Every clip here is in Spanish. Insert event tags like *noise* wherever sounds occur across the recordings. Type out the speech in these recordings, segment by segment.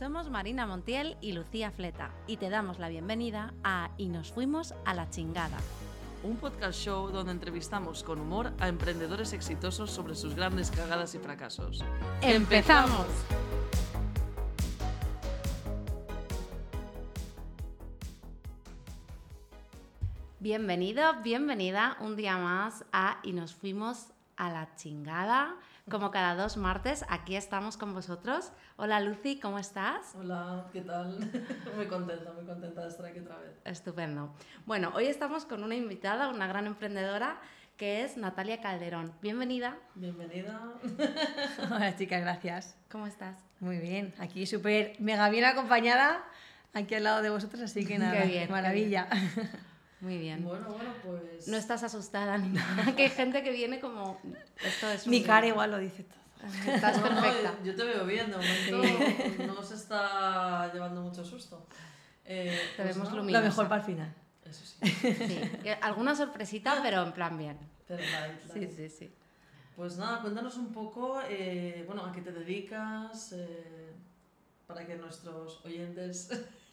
Somos Marina Montiel y Lucía Fleta y te damos la bienvenida a Y nos fuimos a la chingada. Un podcast show donde entrevistamos con humor a emprendedores exitosos sobre sus grandes cagadas y fracasos. ¡Empezamos! Bienvenido, bienvenida un día más a Y nos fuimos a la chingada. Como cada dos martes, aquí estamos con vosotros. Hola Lucy, ¿cómo estás? Hola, ¿qué tal? *laughs* muy contenta, muy contenta de estar aquí otra vez. Estupendo. Bueno, hoy estamos con una invitada, una gran emprendedora, que es Natalia Calderón. Bienvenida. Bienvenida. *laughs* Hola chicas, gracias. ¿Cómo estás? Muy bien, aquí súper mega bien acompañada, aquí al lado de vosotros, así que *laughs* nada, Qué bien, maravilla. Muy bien. Bueno, bueno, pues... No estás asustada ni nada, *laughs* que hay gente que viene como... Esto es Mi cara igual lo dice todo. *laughs* Estás No, no, perfecta. yo te veo bien, de momento no se está llevando mucho susto. Eh, Te pues vemos no, luminosa. Lo mejor para el final. Eso sí, Sí, que alguna sorpresita, pero en plan bien. pero light, Sí, sí, sí. Pues nada, cuéntanos un poco, eh, bueno, a qué te dedicas, eh, para que nuestros oyentes *laughs*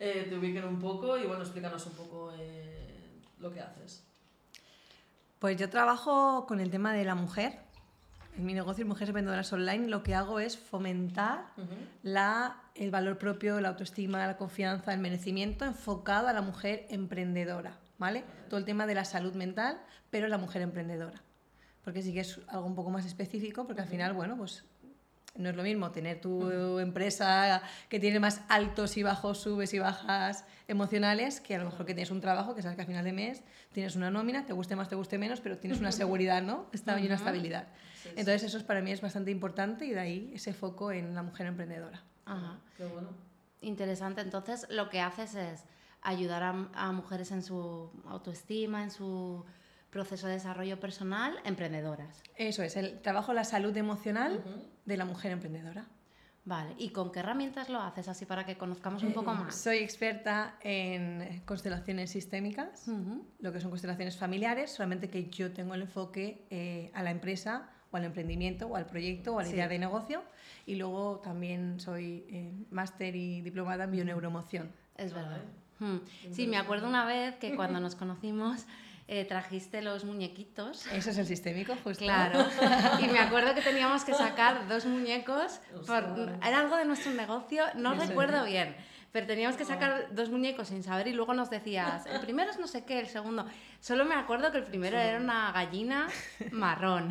eh, te ubiquen un poco y bueno, explícanos un poco eh, lo que haces. Pues yo trabajo con el tema de la mujer. En mi negocio Mujeres Vendedoras Online lo que hago es fomentar la, el valor propio, la autoestima, la confianza, el merecimiento enfocado a la mujer emprendedora, ¿vale? Todo el tema de la salud mental, pero la mujer emprendedora. Porque sí que es algo un poco más específico, porque al final, bueno, pues no es lo mismo tener tu empresa que tiene más altos y bajos, subes y bajas emocionales, que a lo mejor que tienes un trabajo que sabes que al final de mes tienes una nómina, te guste más, te guste menos, pero tienes una seguridad, ¿no? Está y una estabilidad. Entonces eso es, para mí es bastante importante y de ahí ese foco en la mujer emprendedora. Ajá. Qué bueno. Interesante. Entonces, lo que haces es ayudar a, a mujeres en su autoestima, en su proceso de desarrollo personal, emprendedoras. Eso es, el trabajo la salud emocional Ujú. de la mujer emprendedora. Vale. ¿Y con qué herramientas lo haces? Así para que conozcamos un poco más. Soy experta en constelaciones sistémicas, Ujú. lo que son constelaciones familiares, solamente que yo tengo el enfoque eh, a la empresa o al emprendimiento o al proyecto o a la Sí. idea de negocio. Y luego también soy eh, máster y diplomada en bioneuromoción. Es verdad. Vale. Mm. Sí, me acuerdo una vez que cuando nos conocimos eh, trajiste los muñequitos. Eso es el sistémico, justo. Claro. Y me acuerdo que teníamos que sacar dos muñecos. Por, era algo de nuestro negocio, no Eso. recuerdo bien. Pero teníamos que sacar dos muñecos sin saber y luego nos decías, el primero es no sé qué, el segundo. Solo me acuerdo que el primero era una gallina marrón.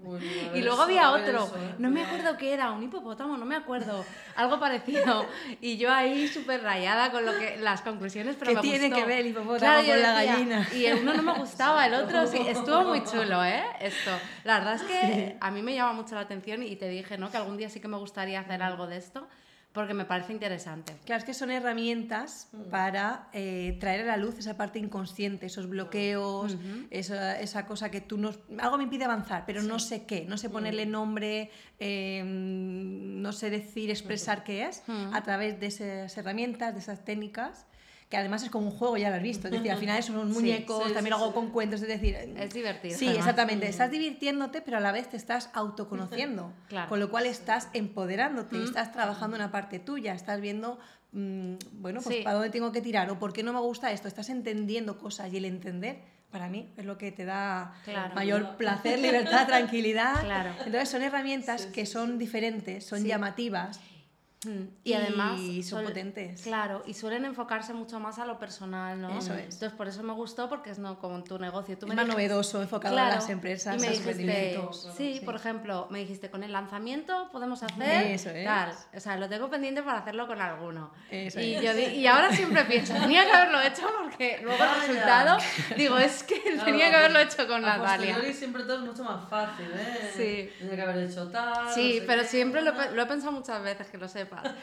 Bien, a Y luego había otro, eso, ¿eh? no me acuerdo qué era, un hipopótamo, no me acuerdo, algo parecido. *laughs* Y yo ahí súper rayada con lo que, las conclusiones, pero ¿Qué me tiene gustó. que ver el hipopótamo Claro, con la decía, gallina? Y el uno no me gustaba, el otro sí, *laughs* estuvo muy chulo, ¿eh? Esto. La verdad es que a mí me llama mucho la atención y te dije, ¿no? Que algún día sí que me gustaría hacer algo de esto porque me parece interesante. Claro, es que son herramientas para eh, traer a la luz esa parte inconsciente, esos bloqueos, esa, esa cosa que tú no... Algo me impide avanzar, pero no sé qué, no sé ponerle nombre, eh, no sé decir, expresar qué es, Ujú. a través de esas herramientas, de esas técnicas, que además es como un juego, ya lo has visto, es decir, al final son unos *laughs* Sí, muñecos, sí, también sí, hago sí. con cuentos, es decir... Es divertido. Sí, además. exactamente. Estás divirtiéndote, pero a la vez te estás autoconociendo. *laughs* Claro. Con lo cual estás empoderándote, estás trabajando una parte tuya, estás viendo, mm, bueno, pues Sí. para dónde tengo que tirar o por qué no me gusta esto. Estás entendiendo cosas y el entender, para mí, es lo que te da Claro. mayor placer, libertad, tranquilidad. *laughs* Claro. Entonces son herramientas Sí, que sí, son diferentes, son Sí. llamativas. Mm, Y además Y son suel- potentes. Claro, y suelen enfocarse mucho más a lo personal, ¿no? Eso es. Entonces por eso me gustó porque es no como tu negocio. Tú Es me más dijiste- novedoso, enfocado Claro, a las empresas, Y me a los dijiste, sí, Sí. por ejemplo, me dijiste, con el lanzamiento podemos hacer Eso es. tal. O sea, lo tengo pendiente para hacerlo con alguno. Eso y, es. yo y ahora siempre pienso, tenía que haberlo hecho porque luego el resultado, digo, es que Claro, tenía que haberlo hecho con a Natalia. siempre todo es mucho más fácil, ¿eh? Sí. Tenía que haber hecho tal. Sí, no sé pero qué. siempre lo, lo he pensado muchas veces, que lo sepas.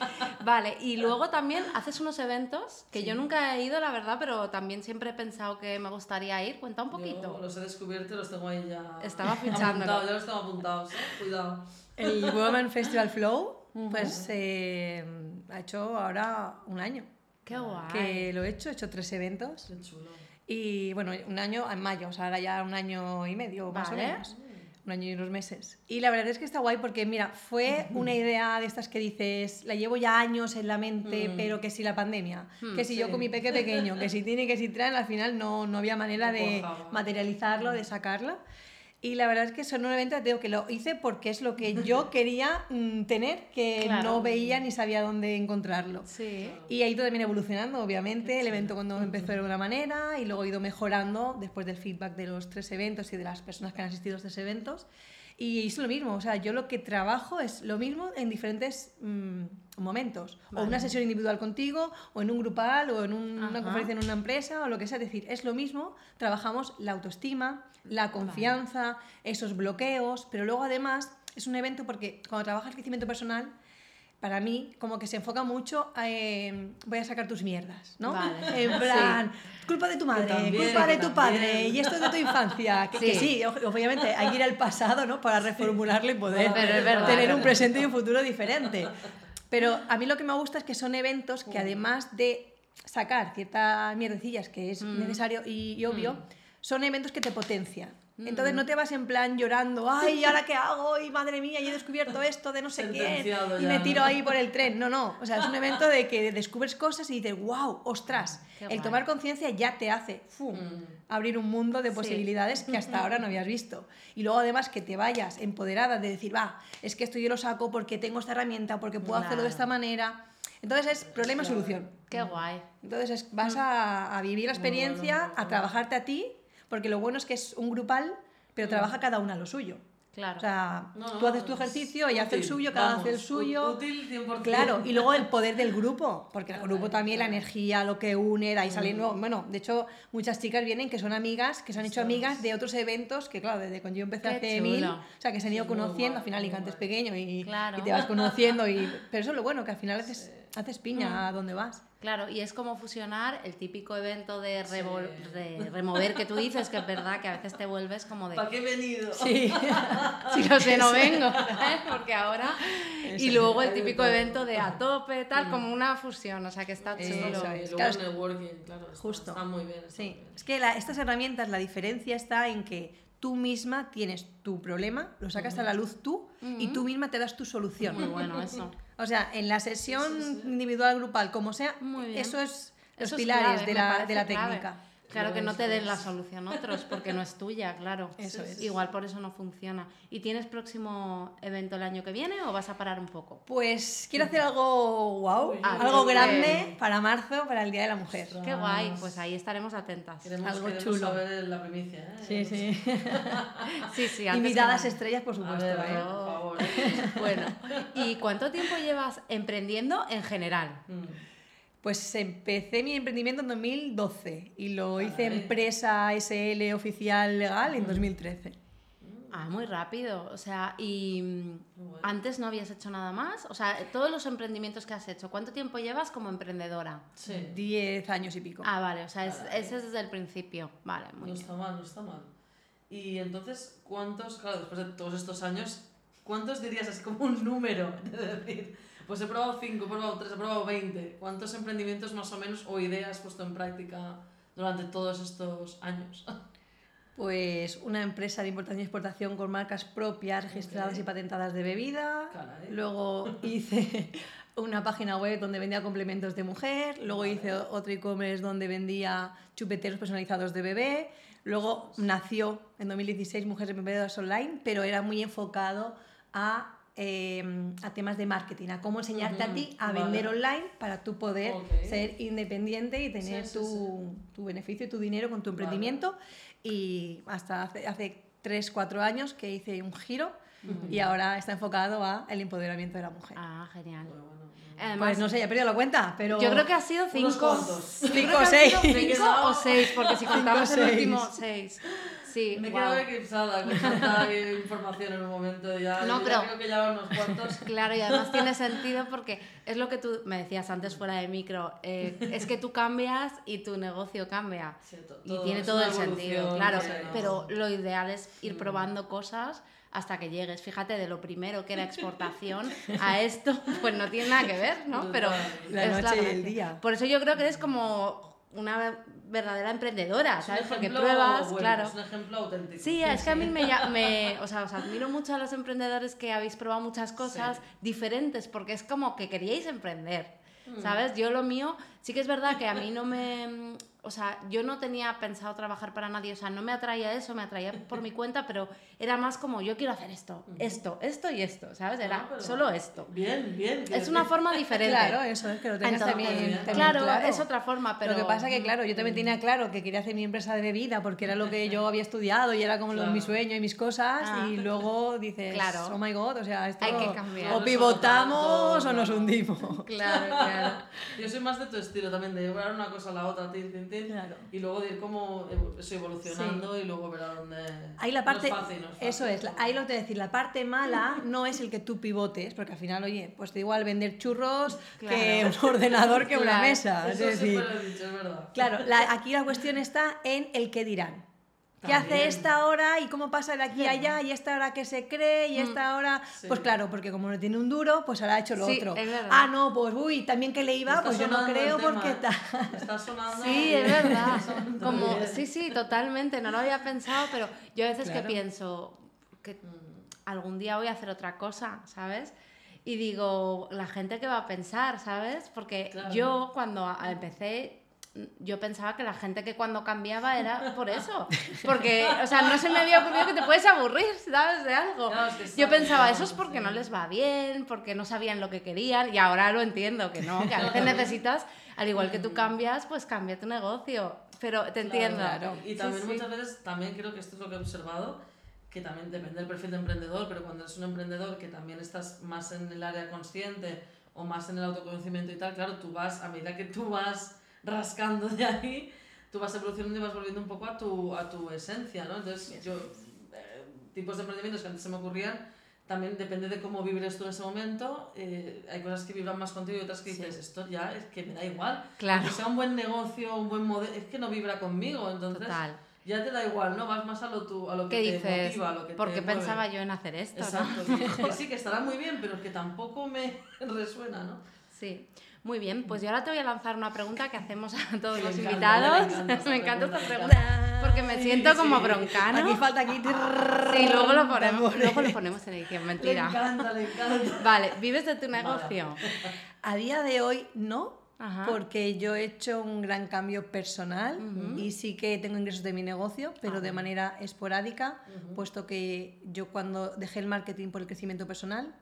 Vale, y luego también haces unos eventos que yo nunca he ido, la verdad, pero también siempre he pensado que me gustaría ir. Cuenta un Yo poquito. los he descubierto y los tengo ahí ya. Estaba *laughs* apuntados, ya los tengo apuntados, ¿eh? Cuidado. El Woman Festival Flow, pues eh, ha hecho ahora un año. Qué guay. que lo he hecho, he hecho tres eventos Qué chulo. y bueno, un año en mayo, o sea, ahora ya un año y medio más Vale. o menos. Un año y unos meses. Y la verdad es que está guay porque, mira, fue *laughs* una idea de estas que dices, la llevo ya años en la mente, Mm. pero que si la pandemia, Mm, que si yo sí. con mi peque pequeño, que si tiene, que si traen, al final no, no había manera de materializarlo, de sacarlo. Y la verdad es que son un evento, digo, que lo hice porque es lo que *laughs* yo quería mm, tener, que Claro. no veía ni sabía dónde encontrarlo. Sí. Y ha ido también evolucionando, obviamente. El evento cuando empezó era de una manera y luego ha ido mejorando después del feedback de los tres eventos y de las personas que han asistido a estos eventos. Y es lo mismo, o sea, yo lo que trabajo es lo mismo en diferentes mm, momentos. O una sesión individual contigo, o en un grupal, o en un- una conferencia en una empresa, o lo que sea. Es decir, es lo mismo, trabajamos la autoestima, la confianza, esos bloqueos, pero luego además es un evento porque cuando trabajas crecimiento personal, para mí, como que se enfoca mucho a, eh, voy a sacar tus mierdas, ¿no? Vale. *laughs* En plan, culpa de tu madre, también, culpa de tu padre, y esto es de tu infancia. Que *laughs* que sí, Sí. obviamente hay que ir al pasado, ¿no? Para reformularlo y poder verdad, tener un *laughs* presente y un futuro diferente. Pero a mí lo que me gusta es que son eventos que además de sacar ciertas mierdecillas que es Mm. necesario y, y obvio, Mm. son eventos que te potencian. Entonces Mm. no te vas en plan llorando, ay, ¿y ahora qué hago? Y madre mía, y he descubierto esto de no sé. Sentenciado Y me ¿no? tiro ahí por el tren. No, no. O sea, es un evento de que descubres cosas y dices, wow, ostras. Qué el guay. tomar conciencia ya te hace ¡fum! Mm. abrir un mundo de Sí. posibilidades que hasta ahora no habías visto. Y luego además que te vayas empoderada de decir, va, es que esto yo lo saco porque tengo esta herramienta, porque puedo hacerlo de esta manera. Entonces es problema-solución. Qué guay. Entonces es- vas a, a vivir la experiencia, a trabajarte a ti, porque lo bueno es que es un grupal, pero trabaja cada una lo suyo. Claro. O sea, No, tú haces tu ejercicio, ella hace el suyo, cada uno hace el vamos, suyo. Útil 100%. Claro, y luego el poder del grupo, porque el grupo también, la energía, lo que une, de ahí salen, Mm. nuevos- bueno, de hecho, muchas chicas vienen que son amigas, que se han hecho amigas de otros eventos, que claro, desde cuando yo empecé Qué hace mil, o sea, que se han ido Sí, conociendo, guay, al final Alicante es pequeño y, Claro. y te vas conociendo, y, *laughs* pero eso es lo bueno, que al final haces, Sí. Haces piña a donde vas. Claro, y es como fusionar el típico evento de, revol- Sí. de remover que tú dices, que es verdad que a veces te vuelves como de... ¿Para qué he venido? Sí, *laughs* Si lo sé, no vengo, ¿sabes? Porque ahora... Y luego el típico evento de a tope, tal, como una fusión, o sea que está Eso chulo. es. Y luego Claro, el networking, claro. está- justo. Está muy bien. está Sí, muy bien. es que la- estas herramientas, la diferencia está en que tú misma tienes tu problema, lo sacas a la luz tú y tú misma te das tu solución. Muy bueno eso. *laughs* O sea, en la sesión Sí, sí, sí. individual, grupal, como sea, eso es los Eso es pilares clave, de, la, de la clave. Claro que no te den la solución otros, porque no es tuya, claro. *laughs* Eso es. Igual por eso no funciona. ¿Y tienes próximo evento el año que viene o vas a parar un poco? Pues quiero hacer algo wow, Uy, algo qué grande para marzo, para el Día de la Mujer. Ostras. Qué guay, pues ahí estaremos atentas. Queremos, Algo queremos chulo. saber la primicia, ¿eh? Sí, sí. *laughs* Sí, sí, Invitadas que estrellas, por A supuesto. ver, ¿eh? por favor. *laughs* Bueno, ¿y cuánto tiempo llevas emprendiendo en general? Mm. Pues empecé mi emprendimiento en 2012 y lo hice empresa SL oficial legal en 2013. Ah, muy rápido. O sea, y mm, bueno. antes no habías hecho nada más. O sea, todos los emprendimientos que has hecho, ¿cuánto tiempo llevas como emprendedora? Sí. 10 años y pico. Ah, vale, o sea, es- ese es desde el principio. Vale, muy No bien. está mal, no está mal. Y entonces, ¿cuántos, claro, después de todos estos años, cuántos dirías así como un número? De decir, pues he probado 5, he probado 3, he probado 20. ¿Cuántos emprendimientos más o menos o ideas has puesto en práctica durante todos estos años? Pues una empresa de importación y exportación con marcas propias, registradas y patentadas de bebida. Caray. Luego hice *laughs* una página web donde vendía complementos de mujer. Luego Vale. hice otro e-commerce donde vendía chupeteros personalizados de bebé. Luego nació en 2016 Mujeres Emprendedoras Online, pero era muy enfocado a, eh, a temas de marketing, a cómo enseñarte a Ujú, ti a vale. vender online para tú poder Ok. ser independiente y tener Sí, sí, tu, tu beneficio y tu dinero con tu emprendimiento. Y hasta hace, hace 3, 4 años que hice un giro y ahora está enfocado a el empoderamiento de la mujer. Ah, genial. Bueno, bueno, bueno. Además, Pues no sé, ya he perdido la cuenta, pero... Yo creo que ha sido cinco. Unos cuantos. Yo creo Cinco que o han seis. sido Cinco o seis, porque si contamos el seis. último, seis. Sí, Me guau. quedado eclipsada con tanta *laughs* información en un momento. Ya, No, ya pero- creo que ya unos cuantos. *laughs* Claro, y además tiene *laughs* sentido porque es lo que tú me decías antes fuera de micro, eh, es que tú cambias y tu negocio cambia. Sí, Y tiene es todo el sentido, claro, sí, no. pero lo ideal es ir Mm. probando cosas hasta que llegues. Fíjate, de lo primero que era exportación a esto, pues no tiene nada que ver, ¿no? Pero. La es noche y el día. Por eso yo creo que eres como una verdadera emprendedora, Es un ¿sabes? Porque pruebas, bueno, claro. Es un ejemplo auténtico. Sí, es que a mí me, me- *laughs* o sea, os admiro mucho a los emprendedores que habéis probado muchas cosas Sí. diferentes, porque es como que queríais emprender, Mm. ¿sabes? Yo lo mío, sí que es verdad que a mí no me, o sea, yo no tenía pensado trabajar para nadie, o sea, no me atraía eso, me atraía por mi cuenta, pero era más como, yo quiero hacer esto, esto, esto y esto, ¿sabes? Era Ah, pero- solo esto. Bien, bien. Es una decir. forma diferente. Claro, eso es que lo tengas Entonces, también, también claro, es otra forma, pero... Lo que pasa que, claro, yo también tenía claro que quería hacer mi empresa de bebida porque era lo que yo había estudiado y era como lo- Claro. mi sueño y mis cosas Ah. y luego dices, Claro. oh my god, o sea, esto Hay que cambiar. o pivotamos o nos hundimos. Claro, claro. Yo soy más de tu estilo también, de llevar una cosa a la otra, tin, tin, tin, Claro. y luego de ir como evolucionando y luego ver a dónde... Ahí la parte, No es fácil, no es fácil. eso es, ahí lo te decir, la parte mala no es el que tú pivotes, porque al final, oye, pues da igual vender churros que un ordenador que una mesa. Es Eso decir, dicho, es verdad. Claro, la- aquí la cuestión está en el qué dirán. ¿Qué hace esta hora y cómo pasa de aquí a allá y esta hora que se cree y esta hora... Sí. Pues claro, porque como no tiene un duro, pues ahora ha hecho lo Sí, otro. es verdad. Ah, no, pues uy, también que le iba, pues yo no creo porque Está *laughs* sonando... Sí, es verdad. *laughs* Como, sí, sí, totalmente. No lo había pensado, pero yo a veces Claro. que pienso que algún día voy a hacer otra cosa, ¿sabes? Y digo, la gente que va a pensar, ¿sabes? Porque Claro. yo cuando empecé, yo pensaba que la gente que cuando cambiaba era por eso. *laughs* Porque, o sea, no se me había ocurrido que te puedes aburrir, ¿sabes? De algo. Claro, es que Yo pensaba, claro, eso es porque sí. no les va bien, porque no sabían lo que querían, y ahora lo entiendo, que no, que a veces *laughs* necesitas, al igual que tú cambias, pues cambia tu negocio. Pero te entiendo. claro. Y Sí, también sí. muchas veces, también creo que esto es lo que he observado, que también depende del perfil de emprendedor, pero cuando eres un emprendedor que también estás más en el área consciente o más en el autoconocimiento y tal, claro, tú vas, a medida que tú vas rascando de ahí, tú vas evolucionando y vas volviendo un poco a tu, a tu esencia, ¿no? Entonces, yo, eh, tipos de emprendimientos que antes se me ocurrían, también depende de cómo vibres tú en ese momento, eh, hay cosas que vibran más contigo y otras que dices, esto ya es que me da igual. Claro. Que sea un buen negocio, un buen modelo, es que no vibra conmigo, entonces Total. ya te da igual, ¿no? Vas más a lo, tu, a lo que ¿Qué te dices? motiva, a lo que ¿Por te mueve. pensaba yo en hacer esto? no? Exacto, que *laughs* sí, que estará muy bien, pero que tampoco me *laughs* resuena, ¿no? Sí, muy bien. Pues yo ahora te voy a lanzar una pregunta que hacemos a todos Me los encanta, invitados. me encanta *laughs* esta pregunta, porque me siento sí. como broncano. Aquí falta aquí... *laughs* Sí, luego lo ponemos, luego lo ponemos en edición, mentira. encanta, le encanta. Vale, ¿vives de tu negocio? A día de hoy no, Ajá. porque yo he hecho un gran cambio personal y sí que tengo ingresos de mi negocio, pero de manera esporádica, puesto que yo cuando dejé el marketing por el crecimiento personal,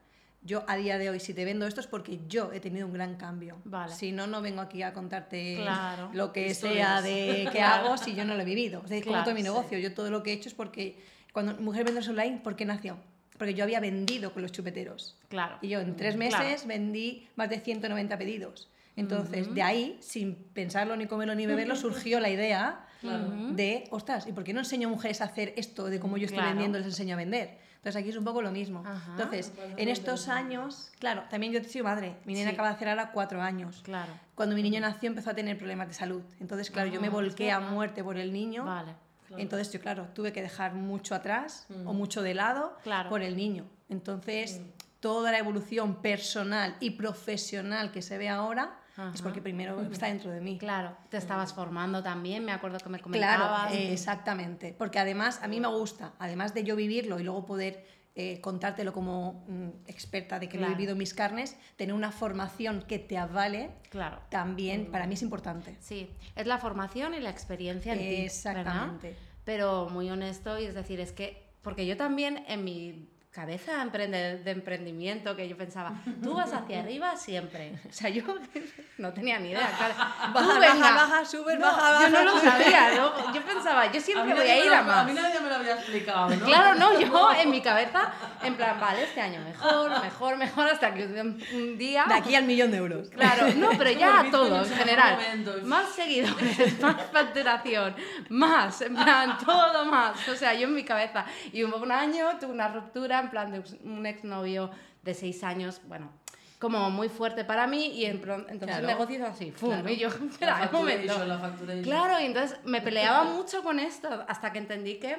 yo a día de hoy si te vendo esto es porque yo he tenido un gran cambio. Vale. Si no, no vengo aquí a contarte Claro. lo que sea de *laughs* qué hago si yo no lo he vivido. O sea, es como Claro, todo mi sí. negocio. Yo todo lo que he hecho es porque cuando Mujer Vendedores Online, ¿por qué nació? Porque yo había vendido con los chupeteros. Claro. Y yo en tres Claro. meses vendí más de 190 pedidos. Entonces, de ahí, sin pensarlo ni comerlo ni beberlo, *laughs* surgió la idea de, ostras, ¿y por qué no enseño a mujeres a hacer esto de cómo yo estoy vendiendo, les enseño a vender? Entonces, aquí es un poco lo mismo. Ajá. Entonces, en estos años, claro, también yo he sido madre. Mi nena Sí. acaba de hacer ahora cuatro años. Claro. Cuando mi niño nació empezó a tener problemas de salud. Entonces, claro, yo me Ah, volqué a muerte por el niño. Vale. Entonces yo, claro, tuve que dejar mucho atrás Mm. o mucho de lado Claro. por el niño. Entonces, toda la evolución personal y profesional que se ve ahora es porque primero está dentro de mí. Claro, te estabas formando también, me acuerdo que me Claro, comentabas. eh, exactamente. Porque además a mí me gusta, además de yo vivirlo y luego poder eh, contártelo como mm, experta de que lo Claro. he vivido en mis carnes, tener una formación que te avale Claro. también para mí es importante. Sí, es la formación y la experiencia en ti, ¿verdad? Exactamente. Pero muy honesto, y es decir, es que, porque yo también en mi cabeza de emprendimiento, que yo pensaba, tú vas hacia *laughs* arriba siempre. O sea, yo *laughs* no tenía ni idea. Claro. *laughs* Tú, Baja, baja, baja, subes, No, baja, Yo no baja, lo sabía, ¿no? Yo pensaba, yo A siempre voy a ir me a lo- más. A mí nadie me lo había explicado, ¿no? Claro, no, yo en mi cabeza, en plan, vale, este año mejor, mejor, mejor, hasta que un día... De aquí al millón de euros. Claro, no, pero ya el todo en general. Más seguidores, más facturación, más, en plan, todo más. O sea, yo en mi cabeza. Y hubo un año, tuve una ruptura, en plan, de un exnovio de seis años, bueno, como muy fuerte para mí. Y en entonces Claro. el negocio hizo así, ¡fum! Claro. Y yo, *laughs* espera, un la. Claro, y entonces me peleaba mucho con esto hasta que entendí que,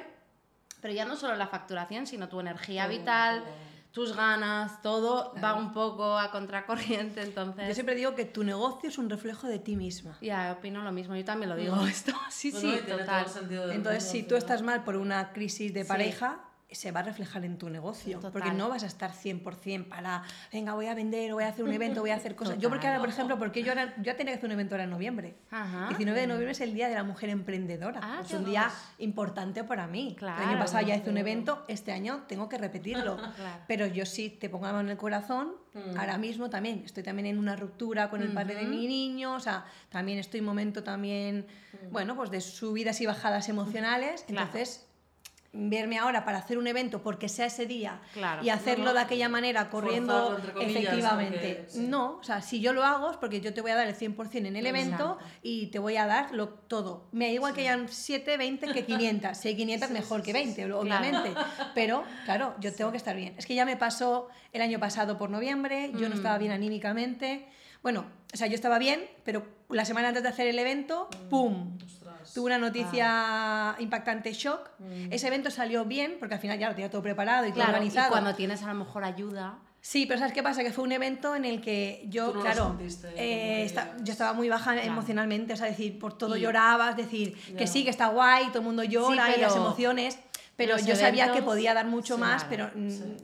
pero ya no solo la facturación, sino tu energía vital, tus ganas, todo va un poco a contracorriente, entonces... Yo siempre digo que tu negocio es un reflejo de ti misma. Ya, opino lo mismo, yo también lo digo *laughs* esto, sí, Bueno, y sí, todo total. el Entonces, si tú estás mal por una crisis de Sí. Se va a reflejar en tu negocio. Total. Porque no vas a estar 100% para, venga, voy a vender, voy a hacer un *laughs* evento, voy a hacer cosas. Yo, porque Total. ahora, por ejemplo, porque yo, ahora, yo tenía que hacer un evento ahora en noviembre. Ajá. 19 de noviembre es el Día de la Mujer Emprendedora. Ah, es un día importante para mí. El Claro. año pasado ya hice un evento, este año tengo que repetirlo. *laughs* Claro. Pero yo sí te pongo la mano en el corazón, Mm. ahora mismo también estoy también en una ruptura con el padre de mi niño, o sea, también estoy en momento también, bueno, pues de subidas y bajadas emocionales, Claro. Verme ahora para hacer un evento porque sea ese día Claro. y hacerlo No, de aquella manera corriendo comillas, efectivamente. Porque- sí. no o sea si yo lo hago es porque yo te voy a dar el 100% en el evento y te voy a dar lo, todo. Me da igual que hayan 7, 20 que 500 si hay 500 mejor que 20 obviamente. Pero claro yo tengo que estar bien. Es que ya me pasó el año pasado por noviembre yo no Mm. estaba bien anímicamente. Bueno o sea yo estaba bien pero la semana antes de hacer el evento Mm. pum Tuve una noticia impactante shock. Mm. Ese evento salió bien, porque al final ya lo tenía todo preparado y todo Claro, y organizado. cuando tienes a lo mejor ayuda... Sí, pero ¿sabes qué pasa? Que fue un evento en el que yo, no claro, sentiste eh, yo estaba muy baja Claro. emocionalmente, o sea, decir, por todo Y- llorabas, decir que sí, que está guay, todo el mundo llora y pero las emociones, pero los yo sabía que podía dar mucho Sí, más, claro, pero sí.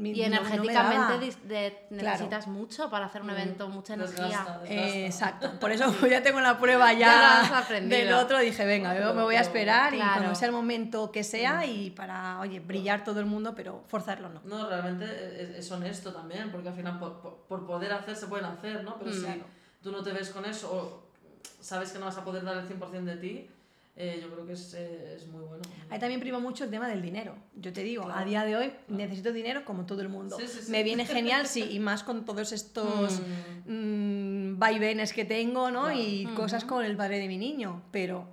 Mi- Y no- no me energéticamente dis- de- Claro. necesitas mucho para hacer un evento, mucha energía. Desgasta, desgasta. Eh, exacto, por eso *laughs* ya tengo la prueba Ya ya del otro, dije, venga, yo me voy a esperar y Claro. cuando sea el momento que sea y para, oye, brillar todo el mundo, pero forzarlo no. No, realmente es, es honesto también, porque al final por, por- por poder hacer se pueden hacer, ¿no? Pero Mm. si Claro. tú no te ves con eso o sabes que no vas a poder dar el 100% de ti, eh, yo creo que es, eh, es muy bueno. Ahí también prima mucho el tema del dinero. Yo te digo, Claro. a día de hoy necesito dinero como todo el mundo. Sí, sí, sí. Me viene genial, sí, *laughs* y más con todos estos mm, vaivenes que tengo, ¿no? Claro. Y cosas con el padre de mi niño, pero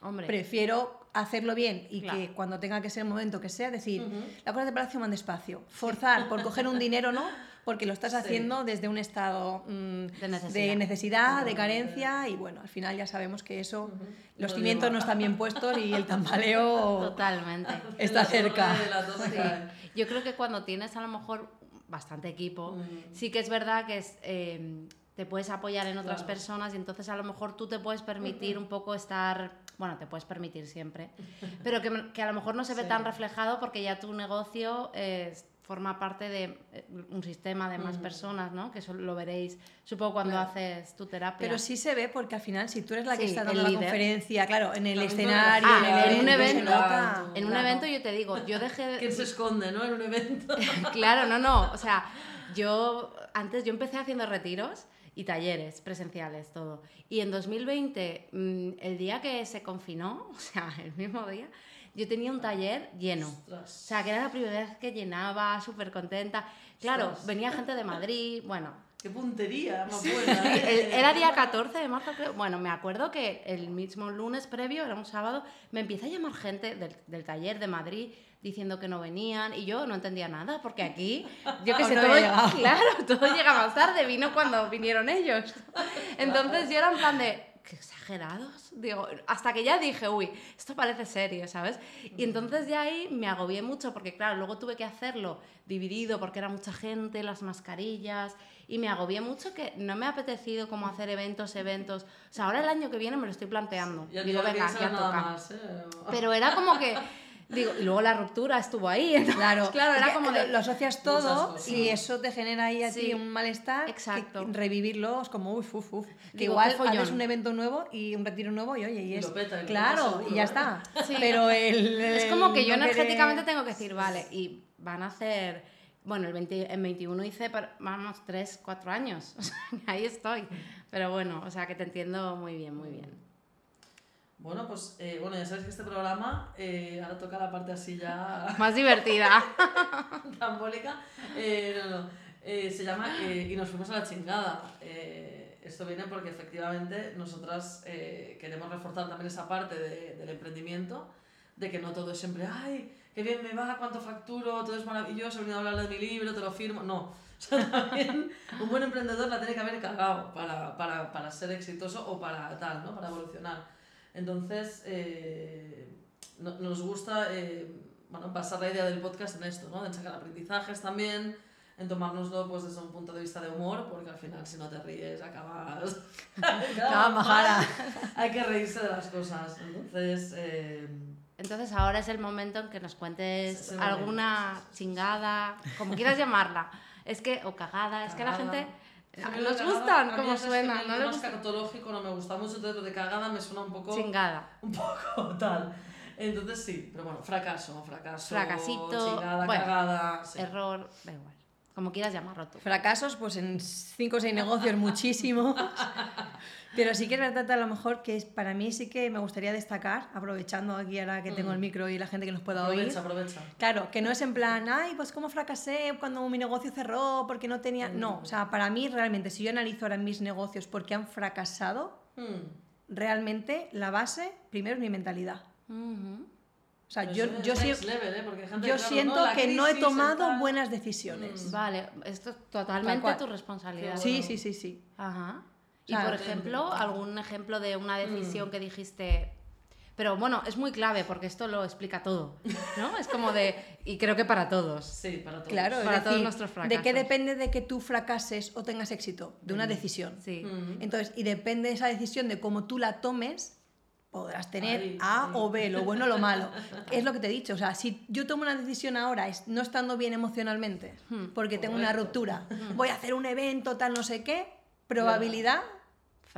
Hombre, prefiero hacerlo bien y Claro. que cuando tenga que ser el momento que sea, decir, las cosas de palacio van despacio. Forzar por coger un dinero, ¿no? Porque lo estás Sí. haciendo desde un estado mm, De necesidad. de, necesidad, de Totalmente. carencia y bueno, al final ya sabemos que eso, los Lo cimientos no están bien puestos y el tambaleo totalmente. está cerca. Sí. Yo creo que cuando tienes a lo mejor bastante equipo, sí que es verdad que es, eh, te puedes apoyar en otras Claro. personas y entonces a lo mejor tú te puedes permitir un poco estar, bueno, te puedes permitir siempre, pero que, que a lo mejor no se ve Sí. tan reflejado porque ya tu negocio eh, forma parte de eh, un sistema de más Ujú. personas, ¿no? Que eso lo veréis, supongo, cuando Claro. haces tu terapia. Pero sí se ve porque al final, si tú eres la que Sí, está el dando la líder. conferencia, claro, en el escenario, Ah, en el en evento, un evento, nota. En un Claro. evento yo te digo, yo dejé de... *laughs* ¿Quién se esconde, no? En un evento. *laughs* Claro, no, no. O sea, yo antes yo empecé haciendo retiros y talleres presenciales, todo. Y en 2020, mm, el día que se confinó, *laughs* o sea, el mismo día, yo tenía un taller lleno. O Ostras. sea, que era la primera vez que llenaba, súper contenta. Claro, Ostras. venía gente de Madrid, bueno. ¡Qué puntería más buena! ¿eh? *laughs* Era día 14 de marzo, creo. Bueno, me acuerdo que el mismo lunes previo, era un sábado, me empieza a llamar gente del, del taller de Madrid diciendo que no venían y yo no entendía nada porque aquí, yo que *laughs* sé, no todo, *laughs* claro, todo llega más tarde, vino cuando vinieron ellos. Entonces yo era en plan de, qué exagerados. Digo, hasta que ya dije, uy, esto parece serio, ¿sabes? Y entonces ya ahí me agobié mucho porque, claro, luego tuve que hacerlo dividido porque era mucha gente, las mascarillas, y me agobié mucho que no me ha apetecido como hacer eventos, eventos. O sea, ahora el año que viene me lo estoy planteando. Ya Digo, venga, ya toca. más, ¿eh? Pero era como que, *laughs* digo, y luego la ruptura estuvo ahí. *laughs* entonces, Claro, claro, era como lo, de... lo asocias todo y eso te genera ahí a Sí, ti un malestar. que exacto. revivirlo es como uf, uf, uf. Que Digo, igual haces un evento nuevo y un retiro nuevo y oye, y es. lo peta, claro, seguro, y ya ¿eh? está. Sí. Pero el. Es como que yo no querer- energéticamente tengo que decir, vale, y van a hacer... Bueno, el 20 en 21 hice, vamos, 3, 4 años. O *laughs* sea, ahí estoy. Pero bueno, o sea, que te entiendo muy bien, muy bien. Bueno, pues eh, bueno, ya sabes que este programa eh, ahora toca la parte así ya *laughs* Más divertida. *laughs* tambólica. Eh, no, no. Eh, se llama eh, Y nos fuimos a la chingada. Eh, esto viene porque efectivamente nosotras queremos reforzar también esa parte de- del emprendimiento, de que no todo es siempre, ay, qué bien me va, cuánto facturo, todo es maravilloso, he venido a hablar de mi libro, te lo firmo. No, o sea, *laughs* también un buen emprendedor la tiene que haber cagado para, para, para ser exitoso o para tal, ¿no? Para evolucionar. Entonces, eh, no- nos gusta eh, bueno, basar la idea del podcast en esto, ¿no? En sacar aprendizajes también, en tomárnoslo pues desde un punto de vista de humor, porque al final si no te ríes acabas... *laughs* Majara. Hay que reírse de las cosas. Entonces... Eh, Entonces ahora es el momento en que nos cuentes alguna chingada, como quieras llamarla. Es que, o cagada, es que la Cagada. gente lo nos gustan a mí como es que suena, el ¿no? gusta? escatológico no me gusta mucho, entonces lo de cagada me suena un poco... Chingada. *laughs* un poco tal. Entonces sí, pero bueno, fracaso, fracaso, Fracasito, chingada, bueno, cagada, sí. Error, da igual. Como quieras llamarlo tú. Fracasos, pues en 5 o 6 negocios muchísimo. *laughs* Pero sí que es verdad a lo mejor que es- para mí sí que me gustaría destacar, aprovechando aquí ahora que tengo el micro y la gente que nos pueda oír. Aprovecha, aprovecha. Claro, que no es en plan, ay, pues cómo fracasé cuando mi negocio cerró porque no tenía... No, o sea, para mí realmente, si yo analizo ahora mis negocios porque han fracasado, Hmm. realmente la base, primero es mi mentalidad. O sea, yo, yo, sie- next level, ¿eh? Porque gente, yo claro, siento ¿no? Que no he tomado buenas decisiones. Vale, esto es Tal totalmente tu responsabilidad. Sí, bueno. sí, sí, sí. Ajá. Y por ejemplo, algún ejemplo de una Mm. decisión que dijiste. Pero bueno, es muy clave porque esto lo explica todo, ¿no? Es como de. Y creo que para todos. Sí, para todos. Claro, es Para todos decir, nuestros ¿de fracasos. qué depende de que tú fracases o tengas éxito? De una decisión. Sí. Mm. Entonces, y depende de esa decisión de cómo tú la tomes, podrás tener A o B, lo bueno o lo malo. *laughs* Es lo que te he dicho. O sea, si yo tomo una decisión ahora es no estando bien emocionalmente, porque tengo una ruptura, voy a hacer un evento, tal, no sé qué, probabilidad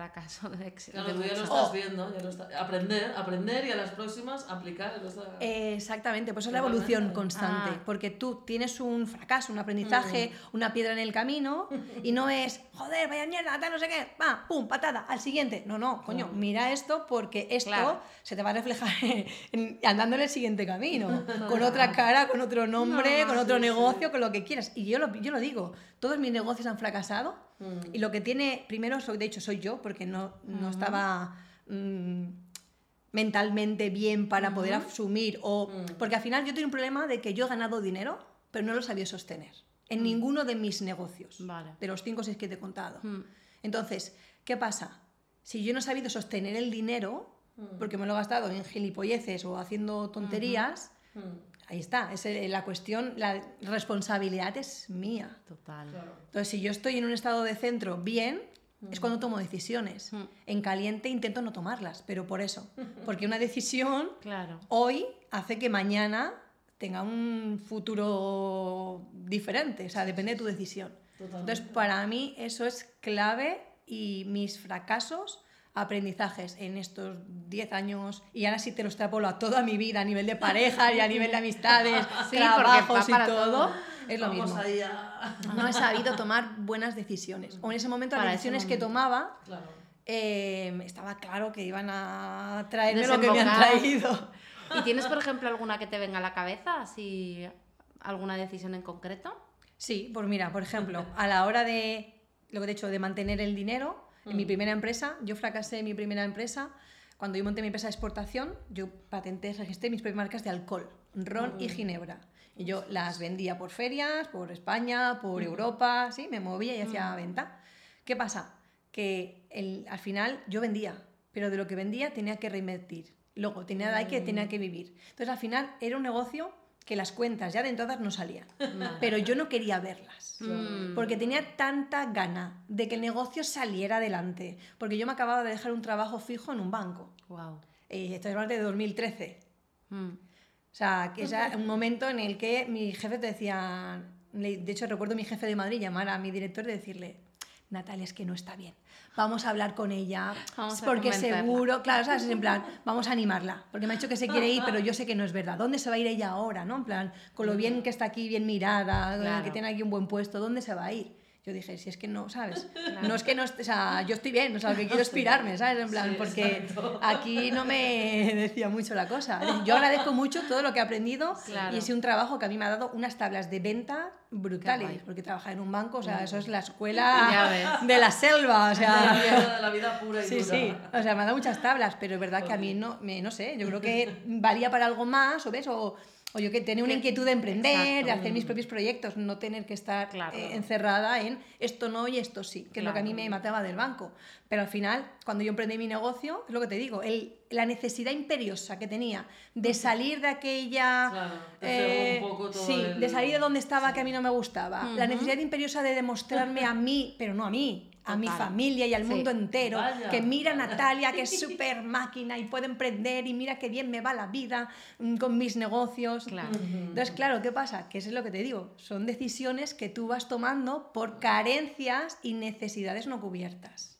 Fracaso de éxito. Claro, de tú ya lo estás viendo, ya lo está- aprender, aprender y a las próximas aplicar. lo está- Eh, Exactamente, pues es la evolución constante, Ah. porque tú tienes un fracaso, un aprendizaje, una piedra en el camino *laughs* y no es, joder, vaya mierda, tal, no sé qué, va, pum, patada, al siguiente. No, no, coño, mira esto porque esto Claro. se te va a reflejar *laughs* en- andando en el siguiente camino, *laughs* con otra cara, con otro nombre, No, con otro sí, negocio, con lo que quieras. Y yo lo, yo lo digo, todos mis negocios han fracasado Mm. y lo que tiene, primero, soy, de hecho, soy yo, porque no, no estaba mm, mentalmente bien para poder asumir. O, Mm. Porque al final yo tengo un problema de que yo he ganado dinero, pero no lo sabía sostener. En ninguno de mis negocios. Vale. De los cinco o seis que te he contado. Mm. Entonces, ¿qué pasa? Si yo no he sabido sostener el dinero, porque me lo he gastado en gilipolleces o haciendo tonterías, Mm. Ahí está. Es el- la cuestión, la responsabilidad es mía. Total. Claro. Entonces, si yo estoy en un estado de centro bien, es cuando tomo decisiones. Mm. En caliente intento no tomarlas, pero por eso. *laughs* Porque una decisión Claro. hoy hace que mañana tenga un futuro diferente. O sea, depende de tu decisión. Totalmente. Entonces, para mí eso es clave y mis fracasos, aprendizajes en estos 10 años, y ahora sí te lo extrapolo a toda mi vida, a nivel de pareja y a nivel de amistades, *laughs* Sí, trabajos y todo, todo. es lo Vamos mismo. No he sabido tomar buenas decisiones. O en ese momento las Para decisiones que tomaba, Claro. eh, estaba claro que iban a traerme lo que me han traído. *laughs* ¿Y tienes, por ejemplo, alguna que te venga a la cabeza? Así, ¿Alguna decisión en concreto? Sí, pues mira, por ejemplo, a la hora de lo que te he dicho, de mantener el dinero, en mi primera empresa, yo fracasé en mi primera empresa. Cuando yo monté mi empresa de exportación, yo patenté, registré mis propias marcas de alcohol, ron y ginebra. Y yo las vendía por ferias, por España, por Europa, sí, me movía y hacía venta. ¿Qué pasa? Que el- al final yo vendía, pero de lo que vendía tenía que reinvertir. Luego tenía de ahí que tenía que vivir. Entonces al final era un negocio que las cuentas ya de entradas no salían. Pero yo no quería verlas. Mm. Porque tenía tanta gana de que el negocio saliera adelante. Porque yo me acababa de dejar un trabajo fijo en un banco. Wow. Eh, estoy hablando de 2013. Mm. O sea, que es un momento en el que mi jefe te decía, de hecho recuerdo a mi jefe de Madrid llamar a mi director y decirle, Natalia, es que no está bien. Vamos a hablar con ella, Vamos porque convencerla". seguro, claro, ¿sabes? Es en plan, vamos a animarla, porque me ha dicho que se quiere ir, pero yo sé que no es verdad. ¿Dónde se va a ir ella ahora, no? En plan, con lo bien que está aquí, bien mirada, Claro. que tiene aquí un buen puesto, ¿dónde se va a ir? Yo dije, si es que no, ¿sabes? *laughs* No es que no, o sea, yo estoy bien, o sea, lo que *laughs* quiero es pirarme, ¿sabes? En plan, Sí, porque *laughs* aquí no me decía mucho la cosa. Yo agradezco mucho todo lo que he aprendido Claro. y es un trabajo que a mí me ha dado unas tablas de venta brutales, porque trabajar en un banco, o sea, eso es la escuela de la selva, o De la sea... vida, de la vida pura y Sí, dura. sí, o sea, me ha dado muchas tablas, pero es verdad que a mí no, me, no sé, yo creo que valía para algo más, ¿o ves? O, o yo que tenía una inquietud de emprender, de hacer mis propios proyectos, no tener que estar Claro. eh, encerrada en esto no y esto sí, que es lo que a mí Claro. me mataba del banco. Pero al final, cuando yo emprendí mi negocio, es lo que te digo, el la necesidad imperiosa que tenía de salir de aquella... Claro, te eh, un poco todo sí, el- de salir de donde estaba que a mí no me gustaba. La necesidad imperiosa de demostrarme a mí, pero no a mí, a mi familia y al Sí. mundo entero, Vaya. que mira a Natalia, que es *laughs* súper máquina y puede emprender y mira qué bien me va la vida mm, con mis negocios. Claro. Entonces, claro, ¿qué pasa? Que eso es lo que te digo, son decisiones que tú vas tomando por carencias y necesidades no cubiertas.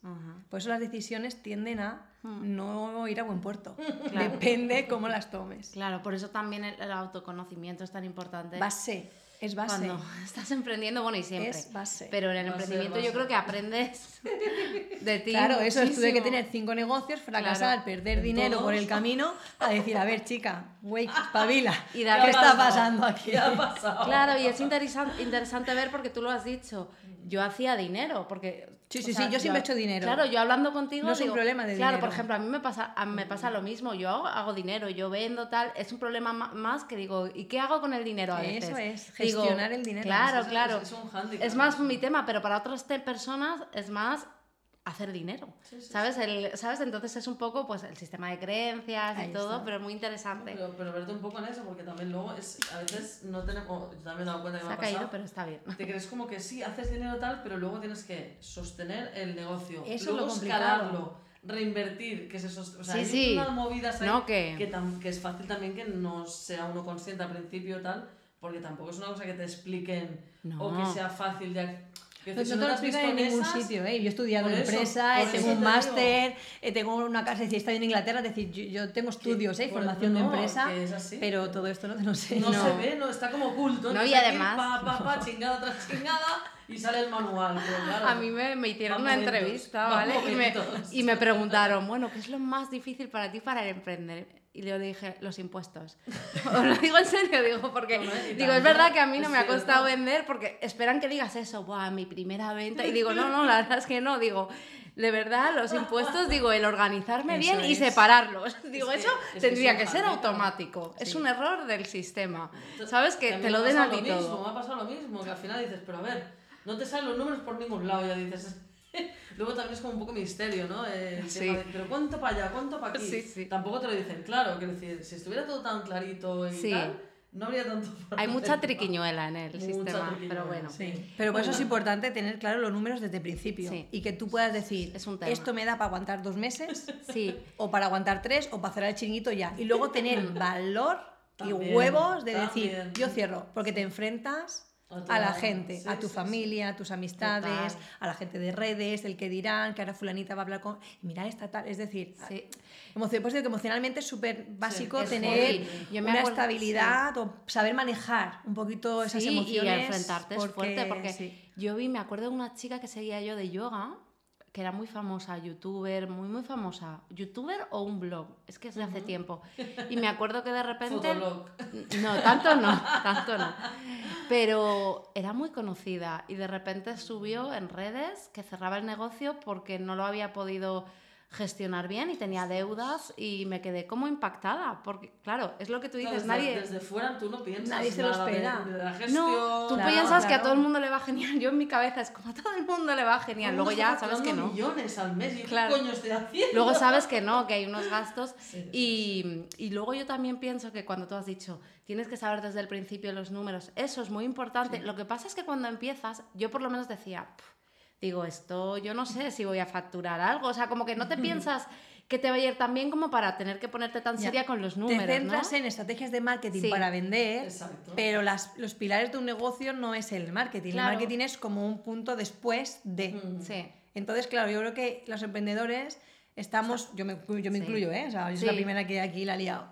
Por eso las decisiones tienden a Hmm. no ir a buen puerto. *laughs* Depende cómo las tomes. Claro, por eso también el, el autoconocimiento es tan importante. Base, es base. Cuando *laughs* estás emprendiendo, bueno, y siempre. Es base. Pero en el Base, emprendimiento base. yo creo que aprendes *laughs* de ti. Claro, eso es, tuve que tener cinco negocios, fracasar, Claro. perder En dinero por el camino, a decir, a ver, chica, wake, espabila. *laughs* Y ¿Qué está pasando aquí? ¿Qué ha pasado? Claro, y es interesan- interesante ver porque tú lo has dicho. Yo hacía dinero, porque. Sí, o sí, sea, sí, yo siempre he hecho dinero. Claro, yo hablando contigo. No es un problema de Claro, dinero. por ejemplo, a mí me pasa, a mí me pasa lo mismo. Yo hago, hago dinero, yo vendo tal. Es un problema ma- más que digo, ¿y qué hago con el dinero a veces? Eso es, Digo, gestionar el dinero. Claro, es- claro. es un hándicap. Es más mi tema, pero para otras personas es más hacer dinero. Sí, sí, ¿Sabes? El, ¿Sabes? Entonces es un poco pues el sistema de creencias y Ahí todo, está. pero es muy interesante. Pero, pero verte un poco en eso, porque también luego es, a veces no tenemos, yo también me he dado cuenta que Se me ha ha caído, pasado, pero está bien. te crees como que sí, haces dinero tal, pero luego tienes que sostener el negocio, Eso es luego lo complicado. escalarlo, reinvertir, que se sost- o sea, Sí, hay sí. unas movidas ahí No, que- que, tam- que es fácil también que no sea uno consciente al principio tal, porque tampoco es una cosa que te expliquen o que No. sea fácil de... que No, si no te lo explican en ningún esas, sitio, ¿eh? Yo he estudiado en eso, empresa, eh, tengo eso un te digo. máster, eh, tengo una casa, he estado en Inglaterra, es decir, yo, yo tengo estudios, ¿eh? Formación de empresa, pero todo esto no te lo sé. No, No. se ve, no, está como oculto. No, y además- Pa, pa, pa, chingada tras chingada y sale el manual. pero claro, A mí me, me hicieron una momentos, entrevista, ¿vale? Y me, y me preguntaron, *laughs* bueno, ¿qué es lo más difícil para ti para emprender? Y yo dije, los impuestos. *laughs* Os lo digo en serio, digo, porque Hombre, y digo, es verdad que a mí no es me ha costado vender porque esperan que digas eso, ¡buah, mi primera venta! Y digo, no, no, la verdad es que no, digo, de verdad, los impuestos, digo, el organizarme Eso bien y es. separarlos. Digo, que- eso es que tendría es un que ser automático. Es Sí. un error del sistema. ¿Sabes? Que te lo den a ti lo mismo, todo. Me ha pasado lo mismo, que al final dices, pero a ver, no te salen los números por ningún lado, ya dices. *laughs* Luego también es como un poco misterio, ¿no? El Sí. tema de, pero ¿cuánto para allá? ¿Cuánto para aquí? Sí, sí. Tampoco te lo dicen claro, quiero decir, si estuviera todo tan clarito y Sí. tal, no habría tanto *laughs* Hay mucha triquiñuela en el Mucha sistema, triquiñuela, pero bueno. Sí, pero por eso es importante tener claro los números desde el principio Sí. y que tú puedas decir, Es un tema. esto me da para aguantar dos meses, *laughs* Sí, o para aguantar tres, o para cerrar el chiringuito ya. Y luego tener valor y También, huevos de decir, yo cierro, porque te enfrentas A la gente, sí, a tu sí, familia, a tus amistades, Total. a la gente de redes, el que dirán, que ahora fulanita va a hablar con... Mira esta tal, es decir, pues digo que emocionalmente es súper básico es tener. Yo me una acuerdo- estabilidad o saber manejar un poquito esas emociones. y enfrentarte es fuerte porque yo vi, me acuerdo de una chica que seguía yo de yoga, que era muy famosa, youtuber, muy, muy famosa. ¿Youtuber o un blog? Es que es de hace tiempo. *laughs* Y me acuerdo que de repente... *laughs* No, tanto no, *laughs* tanto no. Pero era muy conocida y de repente subió en redes que cerraba el negocio porque no lo había podido gestionar bien y tenía deudas y me quedé como impactada porque claro es lo que tú Claro, dices desde, nadie desde fuera tú no piensas Nadie se lo de- espera. De, la gestión. no tú Claro, piensas que a todo el mundo le va genial yo en mi cabeza es como a todo el mundo le va genial luego ya sabes que no millones al mes. ¿Y Claro. qué coño estoy haciendo? Luego sabes que no, que hay unos gastos. Sí, sí, y, y luego yo también pienso que cuando tú has dicho, tienes que saber desde el principio los números, eso es muy importante. Lo que pasa es que cuando empiezas, yo por lo menos decía, "Pf, digo, esto yo no sé si voy a facturar algo. O sea, como que no te piensas que te va a ir tan bien como para tener que ponerte tan Ya. seria con los números. Te centras ¿no? en estrategias de marketing Sí. para vender, Exacto. pero las, los pilares de un negocio no es el marketing. Claro. El marketing es como un punto después de. Mm. Sí. Entonces, claro, yo creo que los emprendedores estamos, yo me, yo me Sí. incluyo, ¿eh? O sea, yo soy Sí. la primera que aquí la he liado.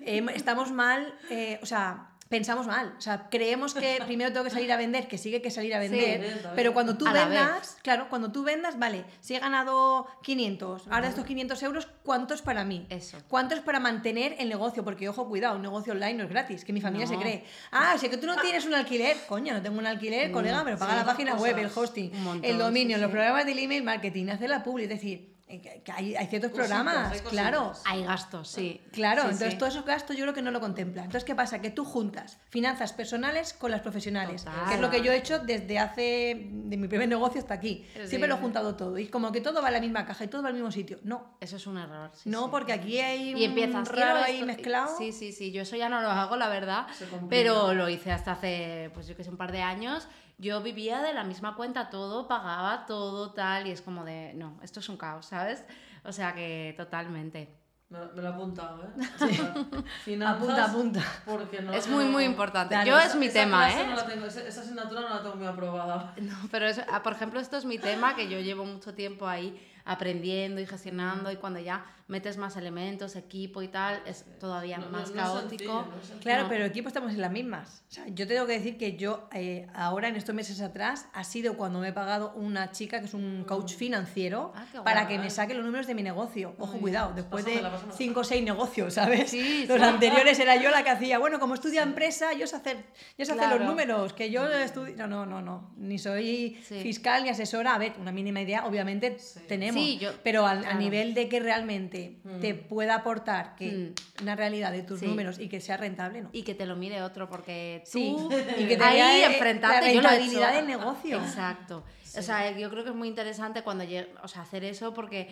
Eh, estamos mal, eh, o sea, pensamos mal. O sea, creemos que *laughs* primero tengo que salir a vender, que sigue que salir a vender, pero cuando tú A vendas, claro, cuando tú vendas, vale, si he ganado 500, ahora estos 500 euros, ¿cuánto es para mí? Eso. ¿Cuánto es para mantener el negocio? Porque, ojo, cuidado, un negocio online no es gratis, que mi familia se cree. Ah, si es que tú no *laughs* tienes un alquiler, coño, no tengo un alquiler, colega, pero paga sí, la página web, el hosting, montón, el dominio, sí, los programas del email marketing, hacer la publi, es decir, que- que hay, hay ciertos Cositas, programas, hay claro. Hay gastos, sí. Claro, Sí, entonces sí. todos esos gastos yo creo que no lo contempla. Entonces, ¿qué pasa? Que tú juntas finanzas personales con las profesionales, Total. que es lo que yo he hecho desde hace, de mi primer negocio hasta aquí. Sí. Siempre lo he juntado todo. Y como que todo va a la misma caja y todo va al mismo sitio. No, Eso es un error. sí, no, sí. porque aquí hay y un empiezas raro quiero ahí esto- mezclado. Sí, sí, sí. Yo eso ya no lo hago, la verdad. Pero lo hice hasta hace, pues yo que sé, un par de años. Yo vivía de la misma cuenta todo, pagaba todo, tal. Y es como de, no, esto es un caos, ¿sabes? O sea que totalmente. Me, me lo he apuntado, ¿eh? *laughs* Finanzas, Apunta, apunta. Porque no, es muy, muy importante. Yo esa- es mi tema, ¿eh? no la tengo, esa, asignatura no la tengo muy aprobada. No, pero es- ah, por ejemplo, esto es mi tema que yo llevo mucho tiempo ahí aprendiendo y gestionando y cuando ya metes más elementos, equipo y tal, es todavía No- más no caótico. sencillo, no es sencillo. Claro, pero equipo estamos en las mismas. O sea, yo tengo que decir que yo eh, ahora, en estos meses atrás, ha sido cuando me he pagado una chica que es un coach financiero Ah, para que me saque los números de mi negocio. Ojo, cuidado, después de cinco o seis negocios, ¿sabes? Sí, *laughs* los sí. anteriores era yo la que hacía, bueno, como estudia empresa, yo sé hacer, yo sé hacer Claro. los números, que yo estudio... No, no, no, no, ni soy Sí. fiscal ni asesora. A ver, una mínima idea, obviamente Sí. tenemos, Sí, yo- pero al- a claro. nivel de que realmente te pueda aportar que una realidad de tus Sí. números y que sea rentable, ¿no? Y que te lo mire otro, porque tú Sí, y que te ahí vea, enfrentarte, la rentabilidad del negocio. Exacto. O sea, yo creo que es muy interesante cuando o sea, hacer eso porque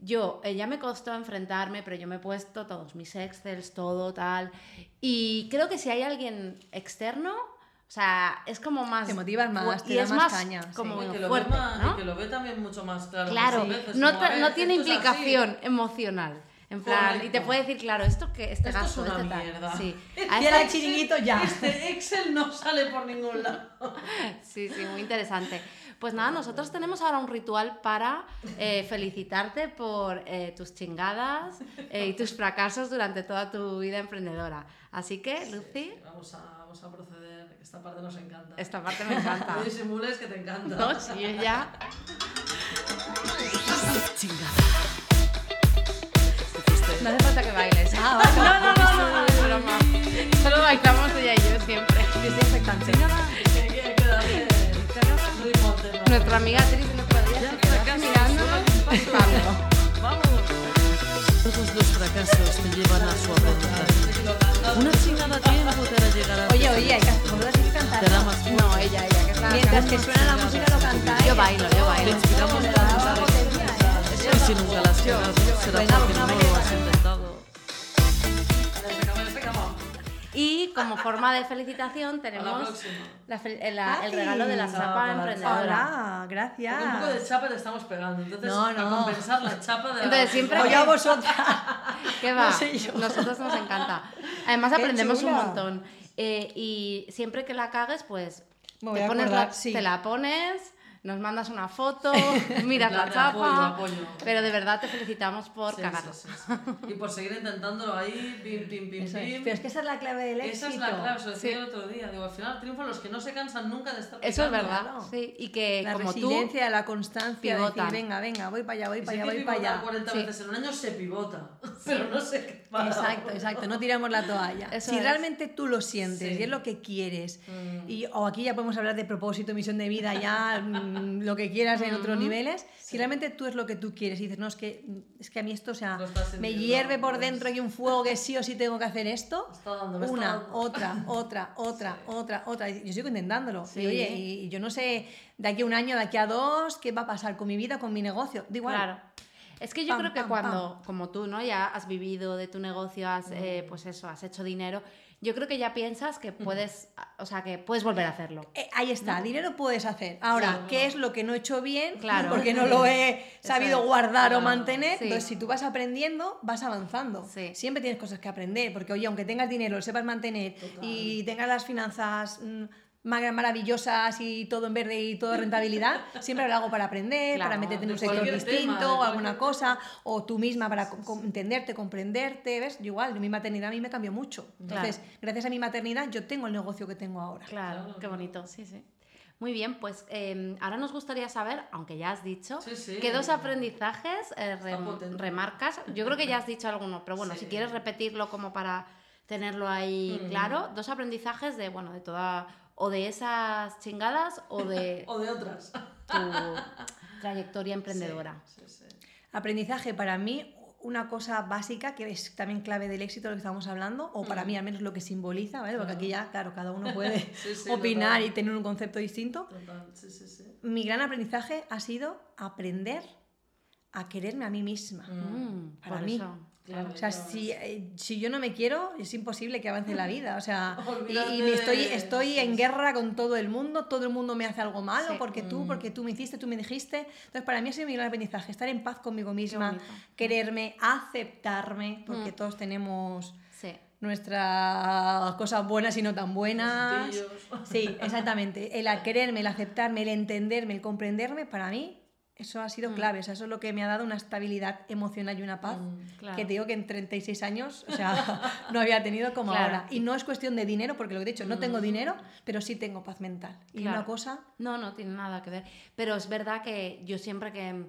yo, eh, ya me costó enfrentarme, pero yo me he puesto todos mis excels, todo tal. Y creo que si hay alguien externo, sea, es como más... Te motivas más, te y da es más más caña, sí. como Y que, lo fuerte, ve más- ¿no? y que lo ve también mucho más claro. Claro, veces, no, como, ver, no tiene así. implicación emocional. En plan, y te puede decir, claro, esto que este Esto es gasto, una este tal. mierda. Sí. *laughs* Este A era chiringuito ya. Este Excel no sale por ningún lado. *laughs* Sí, sí, muy interesante. Pues nada, nosotros tenemos ahora un ritual para eh, felicitarte por eh, tus chingadas eh, y tus fracasos durante toda tu vida emprendedora. Así que, Lucy, Vamos a, vamos a proceder, esta parte nos encanta. esta parte me encanta. *laughs* No disimules que te encanta. No, sí, ella. No hace falta que bailes. Ah. *laughs* No, no, no, no, no, es broma. Solo bailamos ella y yo siempre. Tema. Nuestra amiga Tris el otro día se quedó mirándonos flipando. Todos los fracasos te llevan a su aprendizaje. Una chingada tiempo te hará llegar a Oye, oye, hay que, vosotras hay que cantar. te hará más No, ella, ella, que es la Mientras que suena la música lo cantáis. Yo bailo, yo Te bailo. inspiramos Le para da. Y si nunca las pegado, será porque no lo. Y como forma de felicitación A la tenemos la el, la- el regalo de la chapa para la emprendedora. Hola, gracias. Porque un poco de chapa te estamos pegando. Entonces, No, para no. compensar la chapa de la Entonces, siempre O que- yo a vosotras. ¿Qué va? No sé yo. Nosotros nos encanta. Además Qué aprendemos un montón. Eh, y siempre que la cagues, pues te, a pones la, sí. te la pones, nos mandas una foto, *laughs* miras la de chapa. apoyo, apoyo. Pero de verdad te felicitamos por Sí, cagarlo. sí, sí, sí. Y por seguir intentándolo ahí, pim, pim, pim, Eso es. pim. Pero es que esa es la clave del Esa éxito. es la clave, se lo decía Sí. el otro día. Digo, al final triunfan los que no se cansan nunca de estar Eso es verdad. claro. Sí. Y que La como tú. resiliencia, la constancia, decir, pivotan. venga, venga, voy para allá, voy Y para allá, voy para allá. 40 Sí. veces en un año se pivota, *laughs* pero no sé qué pasa. Exacto, exacto, no tiramos la toalla. Eso si es. realmente tú lo sientes Sí. y es lo que quieres, Mm. y, o aquí ya podemos hablar de propósito, misión de vida, ya lo que quieras en otros niveles, si realmente tú es lo que tú quieres y dices, no, es que, es que a mí esto, o sea, me hierve por pues. dentro y un fuego que sí o sí tengo que hacer esto, Me está dando, me está una, dando. otra, *laughs* otra, otra, otra, otra. Yo sigo intentándolo. Sí. Y oye, y, y yo no sé de aquí a un año, de aquí a dos, qué va a pasar con mi vida, con mi negocio. Da igual. Claro. Es que yo Pam, creo que pam, cuando, como tú, ¿no? Ya has vivido de tu negocio, has, eh, pues eso, has hecho dinero, yo creo que ya piensas que puedes, o sea, que puedes volver a hacerlo. Eh, ahí está, dinero puedes hacer. Ahora, Sí. ¿qué es lo que no he hecho bien? Claro. Porque no lo he sabido es, guardar o mantener. Sí. Entonces, si tú vas aprendiendo, vas avanzando. Sí. Siempre tienes cosas que aprender. Porque, oye, aunque tengas dinero, lo sepas mantener y tengas las finanzas mm, maravillosas y todo en verde y todo rentabilidad, *laughs* siempre habrá algo para aprender, Claro, para meterte en un sector tema, distinto o alguna cosa, o tú misma para entenderte, comprenderte, ¿ves? Yo igual, mi maternidad a mí me cambió mucho. Entonces, gracias a mi maternidad, yo tengo el negocio que tengo ahora. Claro, Claro, qué bonito, sí, sí. Muy bien, pues eh, ahora nos gustaría saber, aunque ya has dicho, Sí, sí. qué dos aprendizajes eh, Está rem- potente. remarcas. Yo creo que ya has dicho alguno, pero bueno, Sí. si quieres repetirlo como para tenerlo ahí Mm. claro, dos aprendizajes de, bueno, de toda, o de esas chingadas o de *laughs* O de otras. tu trayectoria emprendedora. Sí, sí. Aprendizaje para mí, una cosa básica que es también clave del éxito de lo que estamos hablando, o para mí al menos lo que simboliza, ¿vale? Porque aquí ya, claro, cada uno *laughs* puede Sí, sí, opinar total. y tener un concepto distinto. Total, sí, sí, sí. Mi gran aprendizaje ha sido aprender a quererme a mí misma. Mm, Para mí. eso. Claro, O sea, si, eh, si yo no me quiero, es imposible que avance la vida. O sea, *laughs* y, Olvídate y me estoy, estoy en guerra con todo el mundo, todo el mundo me hace algo malo, Sí. porque tú, porque tú me hiciste, tú me dijiste. Entonces, para mí ha sido mi gran aprendizaje, estar en paz conmigo misma, quererme, aceptarme, porque Mm. todos tenemos Sí. nuestras cosas buenas y no tan buenas. Sí, exactamente. El quererme, el aceptarme, el entenderme, el comprenderme, para mí, eso ha sido clave. O sea, eso es lo que me ha dado una estabilidad emocional y una paz Mm, claro. que te digo que en 36 años, o sea, *laughs* no había tenido como Claro. ahora. Y no es cuestión de dinero, porque lo que he dicho, no tengo dinero, pero sí tengo paz mental. Y Claro. una cosa, No, no tiene nada que ver. Pero es verdad que yo siempre que,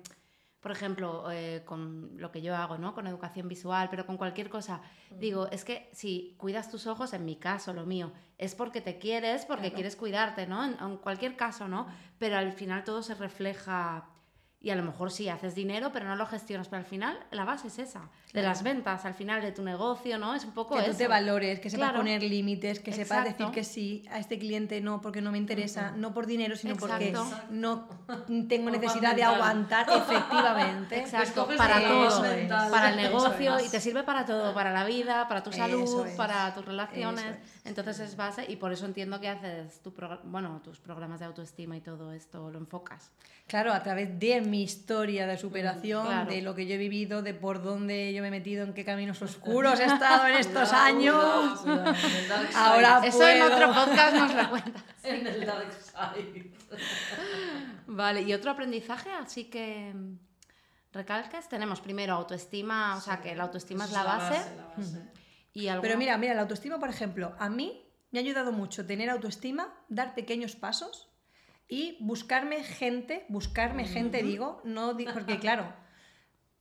por ejemplo, eh, con lo que yo hago, ¿no? Con educación visual, pero con cualquier cosa, digo, es que si cuidas tus ojos, en mi caso, lo mío, es porque te quieres, porque quieres cuidarte, ¿no? En, en cualquier caso, ¿no? Pero al final todo se refleja. Y a lo mejor sí haces dinero, pero no lo gestionas. Pero al final la base es esa, de las ventas, al final de tu negocio, ¿no? Es un poco que tú eso. te valores, que sepas Claro. poner límites, que sepas decir que sí a este cliente no porque no me interesa, no por dinero, sino porque Exacto. no tengo necesidad de aguantar efectivamente. *laughs* Exacto, Escoges para todo, para el negocio es. y te sirve para todo, para la vida, para tu salud, es. para tus relaciones. Es. Entonces es base y por eso entiendo que haces tu bueno, tus programas de autoestima y todo esto lo enfocas. Claro, a través de mi historia de superación, Claro. de lo que yo he vivido, de por dónde yo me he metido, en qué caminos oscuros he *laughs* estado en estos Cuidado, años. cuidado, cuidado. Ahora Eso en otro podcast nos lo cuentas. *laughs* En el dark side. Vale, y otro aprendizaje, así que recalques, tenemos primero autoestima, o sea que la autoestima es la base, la base. y algo Pero mira, mira, la autoestima, por ejemplo, a mí me ha ayudado mucho tener autoestima, dar pequeños pasos y buscarme gente, buscarme gente, digo, no di- porque claro,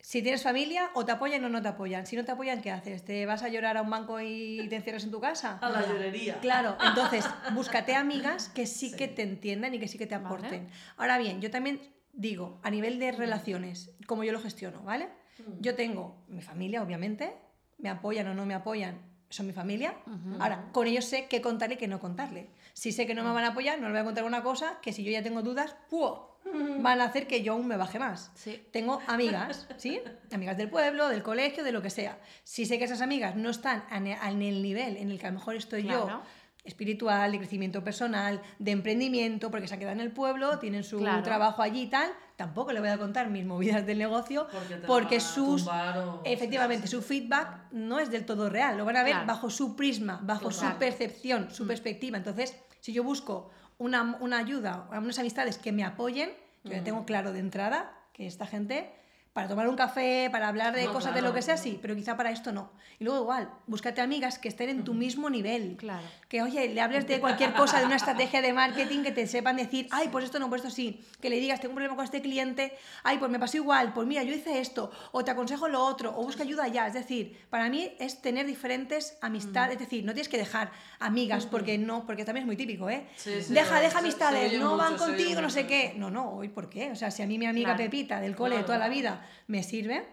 si tienes familia, o te apoyan o no te apoyan. Si no te apoyan, ¿qué haces? ¿Te vas a llorar a un banco y te encierras en tu casa? A la llorería. Claro, entonces búscate amigas que sí, que te entiendan y que sí que te Vale. aporten. Ahora bien, yo también digo, a nivel de relaciones, como yo lo gestiono, ¿vale? Yo tengo mi familia, obviamente, me apoyan o no me apoyan, son mi familia. Ahora, con ellos sé qué contarle y qué no contarle. Si sé que no me van a apoyar, no le voy a contar una cosa que si yo ya tengo dudas, ¡puo! van a hacer que yo aún me baje más. Sí. Tengo amigas, ¿sí? Amigas del pueblo, del colegio, de lo que sea. Si sé que esas amigas no están en el nivel en el que a lo mejor estoy yo. Espiritual, de crecimiento personal, de emprendimiento, porque se han quedado en el pueblo, tienen su Claro. trabajo allí y tal, tampoco le voy a contar mis movidas del negocio, Porque sus... o- Efectivamente, su feedback no es del todo real, lo van a ver Claro. bajo su prisma, bajo su percepción, su perspectiva. Entonces, si yo busco una, una ayuda, unas amistades que me apoyen, yo ya tengo claro de entrada que esta gente, para tomar un café, para hablar de No, cosas de lo que sea, sí, pero quizá para esto no. Y luego igual, búscate amigas que estén en tu mismo nivel. Claro. Que, oye, le hables de cualquier cosa, de una estrategia de marketing, que te sepan decir, ay, pues esto no, pues esto sí. Que le digas, tengo un problema con este cliente, ay, pues me pasó igual, pues mira, yo hice esto, o te aconsejo lo otro, o busca ayuda ya. Es decir, para mí es tener diferentes amistades, es decir, no tienes que dejar amigas, porque no, porque también es muy típico, ¿eh? Sí, sí, deja, deja amistades, no van mucho, contigo, no sé qué. No, no, hoy, ¿por qué? O sea, si a mí mi amiga Claro. Pepita del cole de toda la vida me sirve,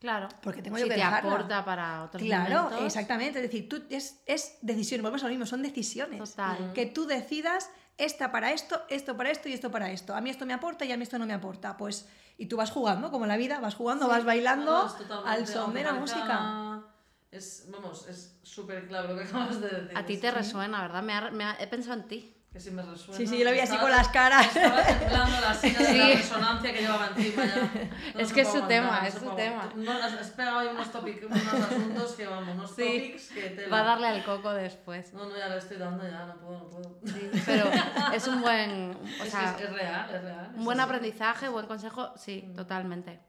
Claro. Porque tengo si yo que te dejarla. aporta para otros Claro, momentos. exactamente. Es decir, tú es, es decisión, volvemos a lo mismo, son decisiones. Total. Que tú decidas esta para esto, esto para esto y esto para esto. A mí esto me aporta y a mí esto no me aporta. Pues, y tú vas jugando, como en la vida, vas jugando, vas bailando No, al son de la música. Es, vamos, es súper claro lo que acabas de decir. A ti te resuena, ¿verdad? Me ha- me ha- he pensado en ti. Que sí me resuena. Sí, sí, yo lo vi así Estaba- con las caras. Estaba temblando la *laughs* silla de Sí. la resonancia que llevaba encima ya. *laughs* No Es que es su tema, aguantar, no es su tema. No, has, pegado ahí unos, topic, unos asuntos que vamos, unos Sí. topics que te Va a darle al coco después. No, no, ya le estoy dando, ya no puedo, no puedo. Sí, *laughs* pero es un buen, o es, sea, es, es real, es real. un buen así. aprendizaje, buen consejo, sí, totalmente.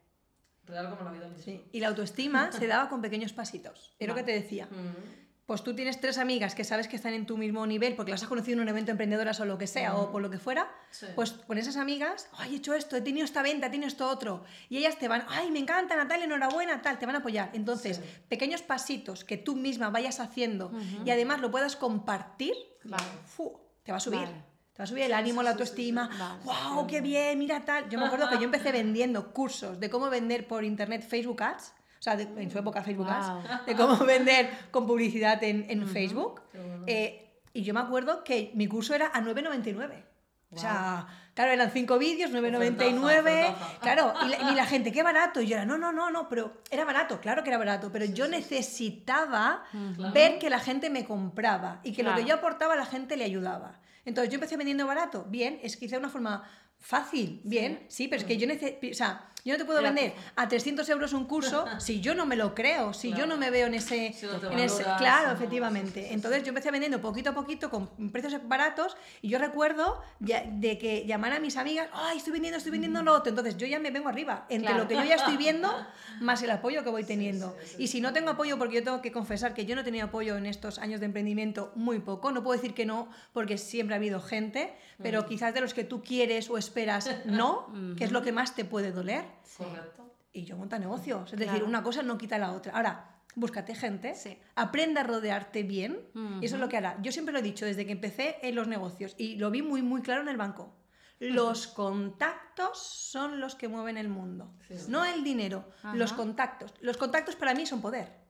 Real como la vida misma. Sí, Y la autoestima se daba con pequeños pasitos. Es lo que te decía. Mm. Pues tú tienes tres amigas que sabes que están en tu mismo nivel porque las has conocido en un evento de emprendedoras o lo que sea, o por lo que fuera, Sí. pues con esas amigas, ay, he hecho esto, he tenido esta venta, he tenido esto otro, y ellas te van, ay, me encanta Natalia, enhorabuena, tal, te van a apoyar. Entonces, Sí. pequeños pasitos que tú misma vayas haciendo y además lo puedas compartir, Vale. fu, te va a subir. Vale. Te va a subir el ánimo, la autoestima. ¡Wow! ¡Qué bien! Mira tal. Yo me acuerdo que yo empecé *laughs* vendiendo cursos de cómo vender por internet Facebook Ads. O sea, de- en su época Facebook Wow. Ads. De cómo *laughs* vender con publicidad en, en Facebook. Qué bueno. Eh, y yo me acuerdo que mi curso era a 9,99. O sea, claro, eran cinco vídeos, 9,99. Ofertaza, ofertaza. Claro, y la, y la *laughs* gente, qué barato. Y yo era, no, no, no, no, pero era barato, claro que era barato, pero yo necesitaba Claro. ver que la gente me compraba y que lo Claro. que yo aportaba la gente le ayudaba. Entonces yo empecé vendiendo barato, bien, es quizá una forma fácil, bien, sí, pero es que yo necesito, o sea, yo no te puedo Era- vender a 300 euros un curso *laughs* si yo no me lo creo, si yo Claro. no me veo en ese... Si no te en ese- valoras, claro, no, efectivamente. sí, sí. Entonces yo empecé vendiendo poquito a poquito con precios baratos y yo recuerdo de que llamar a mis amigas, ay, estoy vendiendo, estoy vendiendo lo otro. Entonces yo ya me vengo arriba, entre Claro. lo que yo ya estoy viendo más el apoyo que voy teniendo. y si no tengo apoyo, porque yo tengo que confesar que yo no tenido apoyo en estos años de emprendimiento muy poco, no puedo decir que no, porque siempre ha habido gente, pero quizás de los que tú quieres o esperas no, *laughs* que es lo que más te puede doler. Correcto. Y yo monta negocios, es decir, una cosa no quita la otra. Ahora, búscate gente, Sí. aprende a rodearte bien, y eso es lo que hará. Yo siempre lo he dicho desde que empecé en los negocios y lo vi muy, muy claro en el banco. Los contactos son los que mueven el mundo, Sí, no el dinero, los contactos. Los contactos para mí son poder.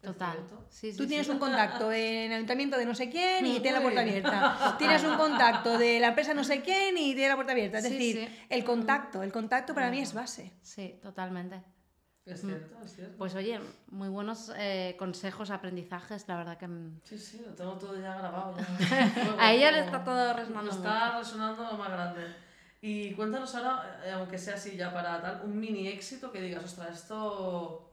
Total. cierto. Sí, sí, Tú sí. tienes un contacto en el ayuntamiento de no sé quién y tiene la puerta abierta. Tienes un contacto de la empresa no sé quién y tiene la puerta abierta. Es Sí, decir, sí. el contacto, el contacto para mí es base. Sí, totalmente. Es cierto, es cierto. Pues oye, muy buenos eh, consejos, aprendizajes, la verdad que... mm, Sí, sí, lo tengo todo ya grabado. ya. *laughs* A ella le está todo resonando Está resonando lo más grande. Y cuéntanos ahora, eh, aunque sea así ya para tal, un mini éxito que digas, ostras, esto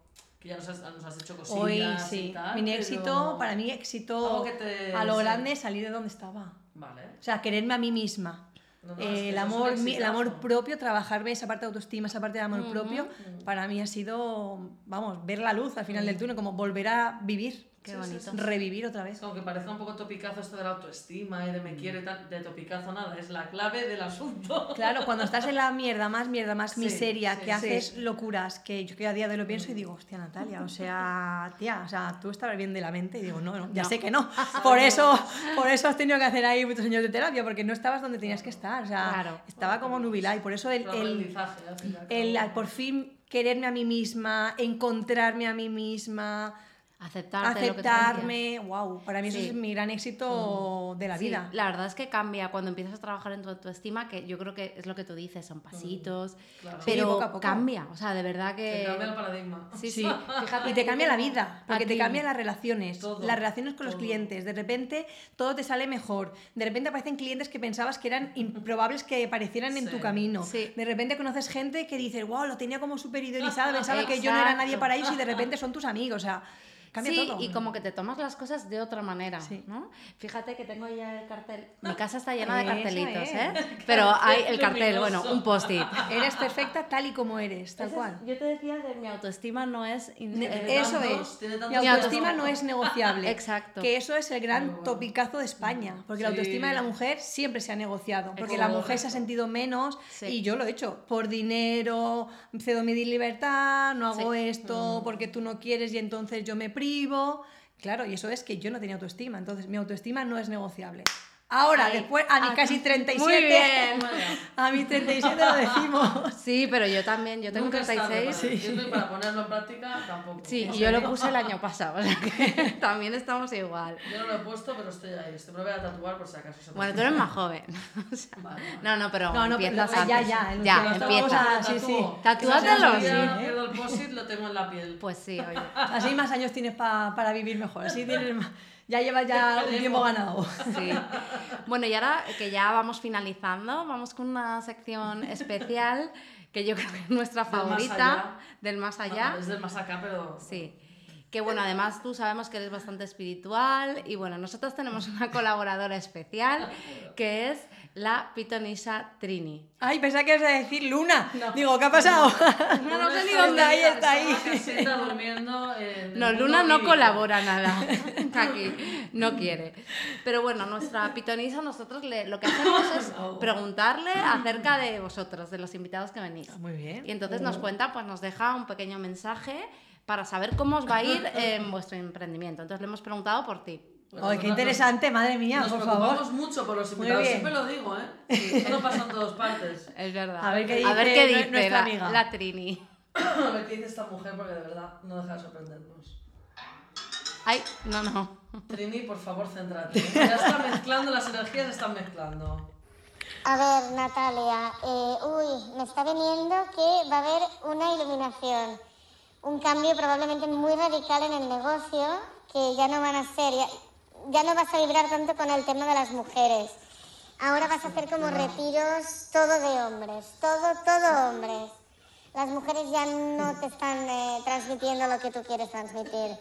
que ya nos has, nos has hecho cosillas Hoy y sí, tal, mi pero- éxito, para mí éxito te- a lo grande salir de donde estaba. Vale. O sea, quererme a mí misma. No, no, es Eh, que el, amor, mi- el amor propio, trabajarme esa parte de autoestima, esa parte de amor propio, Mm. para mí ha sido, vamos, ver la luz al final del túnel, como volver a vivir, Qué Sí, bonito. sí. revivir otra vez. como que parezca un poco topicazo esto de la autoestima y de Mm. me quiero y tal. De topicazo nada, es la clave del asunto. Claro, cuando estás en la mierda, más mierda, más Sí, miseria, sí, que sí. haces locuras, que yo que a día de hoy lo pienso y digo, hostia Natalia, o sea, tía, o sea, tú estarás bien de la mente y digo, no, no, ya No. sé que no. *laughs* Por eso, por eso has tenido que hacer ahí muchos años de terapia, porque no estabas donde tenías que estar, o sea, Claro. estaba como nubilada y por eso el, El el, el por fin quererme a mí misma, encontrarme a mí misma, Aceptarte lo que aceptarme, wow, para mí Sí. eso es mi gran éxito de la Sí, vida. la verdad es que cambia cuando empiezas a trabajar en tu autoestima, que yo creo que es lo que tú dices, son pasitos, Claro. Sí, pero poco a poco. cambia, o sea, de verdad Te que... cambia el paradigma. Sí, *laughs* fíjate. y te cambia la vida, porque te cambian las relaciones, Todo, las relaciones con los clientes. De repente todo te sale mejor. De repente aparecen clientes que pensabas que eran improbables que aparecieran en tu camino. Sí. De repente conoces gente que dices, wow, lo tenía como súper idealizada, pensaba que yo no era nadie para ellos y de repente son tus amigos. O sea, cambia sí, todo. y como que te tomas las cosas de otra manera, Sí. ¿no? Fíjate que tengo ya el cartel. Mi casa está llena de cartelitos, es. ¿eh? *laughs* Pero hay el cartel, luminoso. bueno, un post-it. *laughs* Eres perfecta tal y como eres, tal Ese cual. yo te decía que mi autoestima no es... eh, Eso es. Mi autoestima no es negociable. *laughs* Exacto. Que eso es el gran bueno. topicazo de España. Porque la Sí. autoestima de la mujer siempre se ha negociado. Porque la Correcto. mujer se ha sentido menos Sí. y yo lo he hecho. Por dinero, cedo mi libertad, no hago Sí. esto Mm. porque tú no quieres y entonces yo me privo. Claro, y eso es que yo no tenía autoestima. Entonces mi autoestima no es negociable. Ahora, Ahí. después, a mis Ah, casi 37, Muy bien. *laughs* a mis 37 lo decimos. *laughs* Sí, pero yo también, yo tengo Nunca es tarde 36. para decirlo y para ponerlo en práctica tampoco. Sí, y yo lo puse el año pasado, *laughs* o sea que también estamos igual. Yo no lo he puesto, pero estoy ahí. Estoy me lo voy a tatuar por si acaso. se me Bueno, tú eres más joven. O sea, Vale, vale. no, no, pero No, no, pero empiezas ya, antes. ya, ya el Pero estamos empieza. a- sí, sí. Tatúatelo, Si sí, ¿eh? pierdo el post-it, lo tengo en la piel. Pues sí, oye. Así más años tienes pa- para vivir mejor. Así tienes más- ya llevas ya un tiempo ganado. *laughs* Sí. Bueno, y ahora que ya vamos finalizando, vamos con una sección especial que yo creo que es nuestra Del más favorita, allá. del más allá. es del más acá, pero. Sí. Que bueno, además tú sabemos que eres bastante espiritual y bueno, nosotros tenemos una colaboradora especial *laughs* que es la pitonisa Trini. Ay, pensaba que ibas a decir Luna. Digo, ¿qué ha pasado? No, no *laughs* sé ni dónde, ahí está ahí. durmiendo en No, Luna no colabora nada *laughs* aquí, no quiere. Pero bueno, nuestra pitonisa, nosotros le- lo que hacemos es preguntarle acerca de vosotros, de los invitados que venís. Muy bien. Y entonces nos cuenta, pues nos deja un pequeño mensaje para saber cómo os va a ir *laughs* en vuestro emprendimiento. Entonces le hemos preguntado por ti. Ay, qué interesante, madre mía, Nos por preocupamos favor. mucho por los invitados, siempre lo digo, ¿eh? Todo pasa en todas partes. *laughs* Es verdad. A ver qué A ver dice qué dice nuestra la, amiga. la Trini. A ver qué dice esta mujer, porque de verdad no deja de sorprendernos. Ay, no, no. Trini, por favor, céntrate. Ya está mezclando, las energías están mezclando. A ver, Natalia, eh, uy, me está viniendo que va a haber una iluminación, un cambio probablemente muy radical en el negocio, que ya no van a ser, ya, ya no vas a vibrar tanto con el tema de las mujeres. Ahora vas a hacer como retiros todo de hombres, todo, todo hombres. Las mujeres ya no te están eh, transmitiendo lo que tú quieres transmitir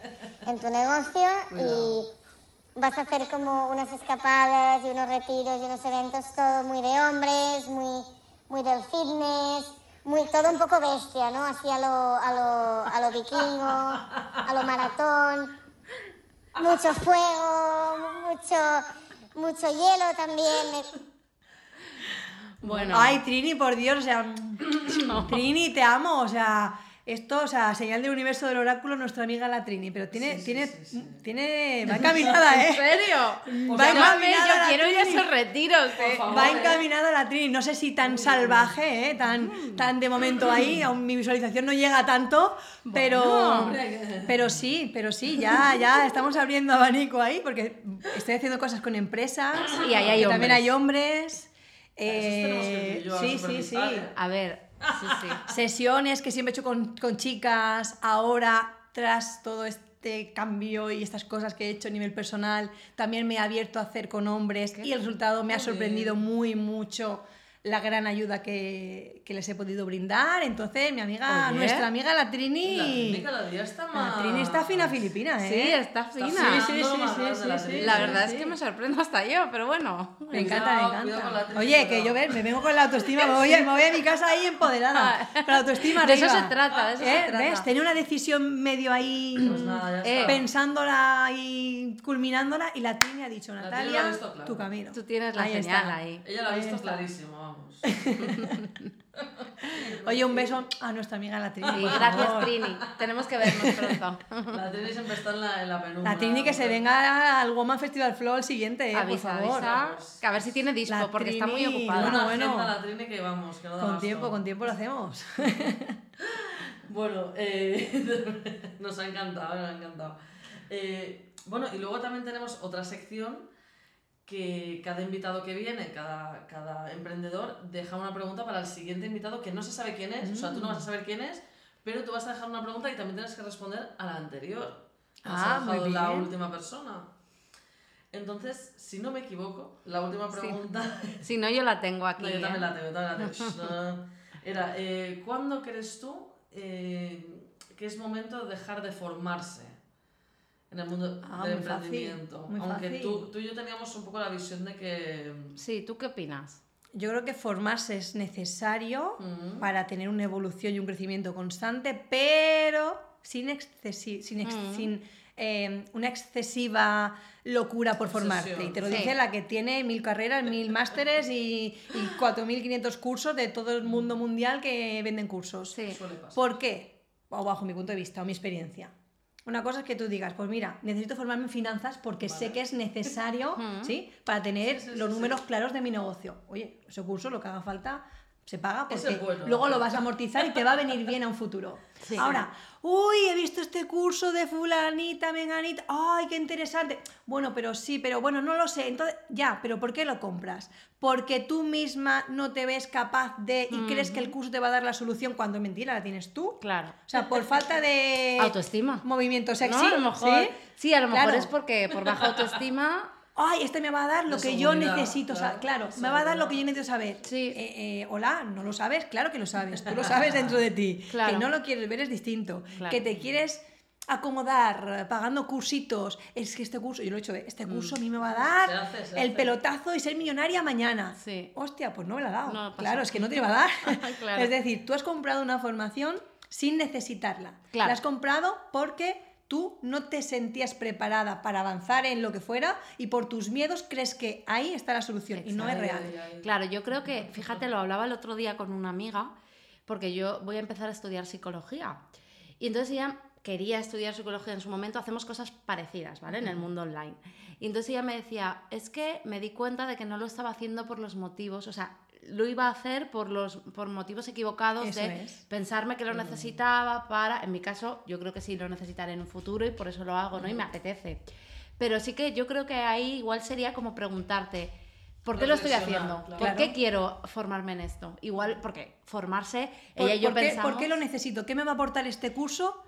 en tu negocio y vas a hacer como unas escapadas y unos retiros y unos eventos todo muy de hombres, muy, muy del fitness, muy, todo un poco bestia, ¿no? Así a lo, a lo, a lo vikingo, a lo maratón, mucho fuego, mucho, mucho hielo también. Bueno, Ay, Trini, por Dios, o sea, *coughs* Trini, te amo, o sea, esto, o sea, señal del universo del oráculo, nuestra amiga la Trini, pero tiene, tiene, tiene, va encaminada, *laughs* ¿en ¿eh? serio? Va Llámame, encaminada yo la quiero ir a Trini. esos retiros. eh. favor. Va ¿eh? encaminada la Trini, no sé si tan salvaje, ¿eh? tan, tan de momento ahí, aún mi visualización no llega tanto, pero, pero sí, pero sí, ya, ya estamos abriendo abanico ahí, porque estoy haciendo cosas con empresas, Y ahí hay que también hombres. hay hombres. eh, sí, sí, sí. ¿eh? A ver, sí, sí. Sesiones que siempre he hecho con, con chicas, ahora tras todo este cambio y estas cosas que he hecho a nivel personal, también me he abierto a hacer con hombres y el resultado me ha sorprendido muy mucho la gran ayuda que, que les he podido brindar. Entonces, mi amiga, Oye. nuestra amiga la La Trini, Trini cada día está más... la Trini está fina filipina, ¿eh? Sí, está Está fina. fina. Sí, sí, sí, la sí. Trini. La verdad sí. es que me sorprendo hasta yo, pero bueno. Me encanta, me la encanta. Trini, Oye, que yo ver, me vengo con la autoestima, me voy, a, me voy a mi casa ahí empoderada. Con la autoestima De eso arriba. se trata, de eso se ¿Eh? trata. ¿Ves? Tenía una decisión medio ahí Pues nada, ya Eh, está. pensándola y culminándola y la Trini ha dicho, La Trini Natalia, lo ha visto claro. tu camino. Tú tienes la Ahí señal está. ahí. Ella lo ha visto está. clarísimo, vamos. *laughs* Oye, un beso a nuestra amiga la Trini. Sí, gracias. Trini. Tenemos que vernos pronto. *laughs* La Trini siempre está en la, en la penumbra. La Trini que se venga al Woman Festival Flow el siguiente, eh, avisa, por favor. avisa. Que a ver si tiene disco, La porque está muy ocupada. Bueno, Bueno, la Trini que vamos, que no da Con tiempo, con tiempo lo hacemos. *laughs* Bueno, eh, nos ha encantado, nos ha encantado. Eh, bueno, y luego también tenemos otra sección que cada invitado que viene, cada, cada emprendedor, deja una pregunta para el siguiente invitado que no se sabe quién es. O sea, tú no vas a saber quién es, pero tú vas a dejar una pregunta y también tienes que responder a la anterior. nos Ah, muy la última persona. Entonces, si no me equivoco, la última Sí. pregunta *laughs* Si no, yo la tengo aquí. no, yo ¿eh? también la tengo, yo también la tengo. *laughs* Era, eh, ¿cuándo crees tú eh, que es momento de dejar de formarse en el mundo Ah, del fácil, emprendimiento? muy Aunque fácil. tú, tú y yo teníamos un poco la visión de que... Sí, ¿tú qué opinas? Yo creo que formarse es necesario Mm. para tener una evolución y un crecimiento constante, pero sin, excesi- sin, ex- Mm. sin, eh, una excesiva locura por formarte. Obsesión. Y te lo Sí. dice la que tiene mil carreras, mil másteres y, y 4.500 cursos de todo el mundo mundial que venden cursos. Sí. Suele pasar. ¿Por qué? O bajo mi punto de vista o mi experiencia. Una cosa es que tú digas, pues mira, necesito formarme en finanzas porque sé que es necesario, *laughs* ¿sí? Para tener Sí, sí, sí, los números claros de mi negocio. Oye, ese curso, lo que haga falta, se paga porque es bueno, luego lo vas a amortizar y te va a venir bien a un futuro. *laughs* Sí. Ahora, uy, he visto este curso de fulanita, menganita, ay, qué interesante. Bueno, pero sí, pero bueno, no lo sé. Entonces, ya, pero ¿por qué lo compras? Porque tú misma no te ves capaz de y crees que el curso te va a dar la solución cuando mentira la tienes tú. Claro. O sea, por falta de Autoestima. movimiento sexy. ¿No? A lo mejor. Sí, a lo mejor Claro. es porque por baja autoestima. Ay, este me va a dar lo que yo necesito saber. claro, me va a dar lo que yo necesito saber. Sí. Eh, eh, hola, ¿no lo sabes? Claro que lo sabes. Tú lo sabes dentro de ti. *laughs* Claro. Que no lo quieres ver es distinto. Claro. Que te quieres acomodar pagando cursitos. Es que este curso, yo lo he hecho, este curso a mí me va a dar Se hace, se el pelotazo y ser millonaria mañana. Sí. Hostia, pues no me la ha dado. No claro, es que no te va a dar. *laughs* Claro. Es decir, tú has comprado una formación sin necesitarla. Claro. La has comprado porque tú no te sentías preparada para avanzar en lo que fuera y por tus miedos crees que ahí está la solución y no es real. Claro, yo creo que, fíjate, lo hablaba el otro día con una amiga, porque yo voy a empezar a estudiar psicología. Y entonces ella quería estudiar psicología en su momento, hacemos cosas parecidas, ¿vale? En el mundo online. Y entonces ella me decía, es que me di cuenta de que no lo estaba haciendo por los motivos, o sea, lo iba a hacer por los por motivos equivocados Eso de es. pensarme que lo necesitaba para, en mi caso, yo creo que sí lo necesitaré en un futuro y por eso lo hago, ¿no? Y me apetece. Pero sí que yo creo que ahí igual sería como preguntarte, ¿por qué lo estoy haciendo? claro. ¿Por qué quiero formarme en esto? Igual, porque formarse, ¿Por, ella y yo por qué, pensamos... por qué lo necesito? ¿Qué me va a aportar este curso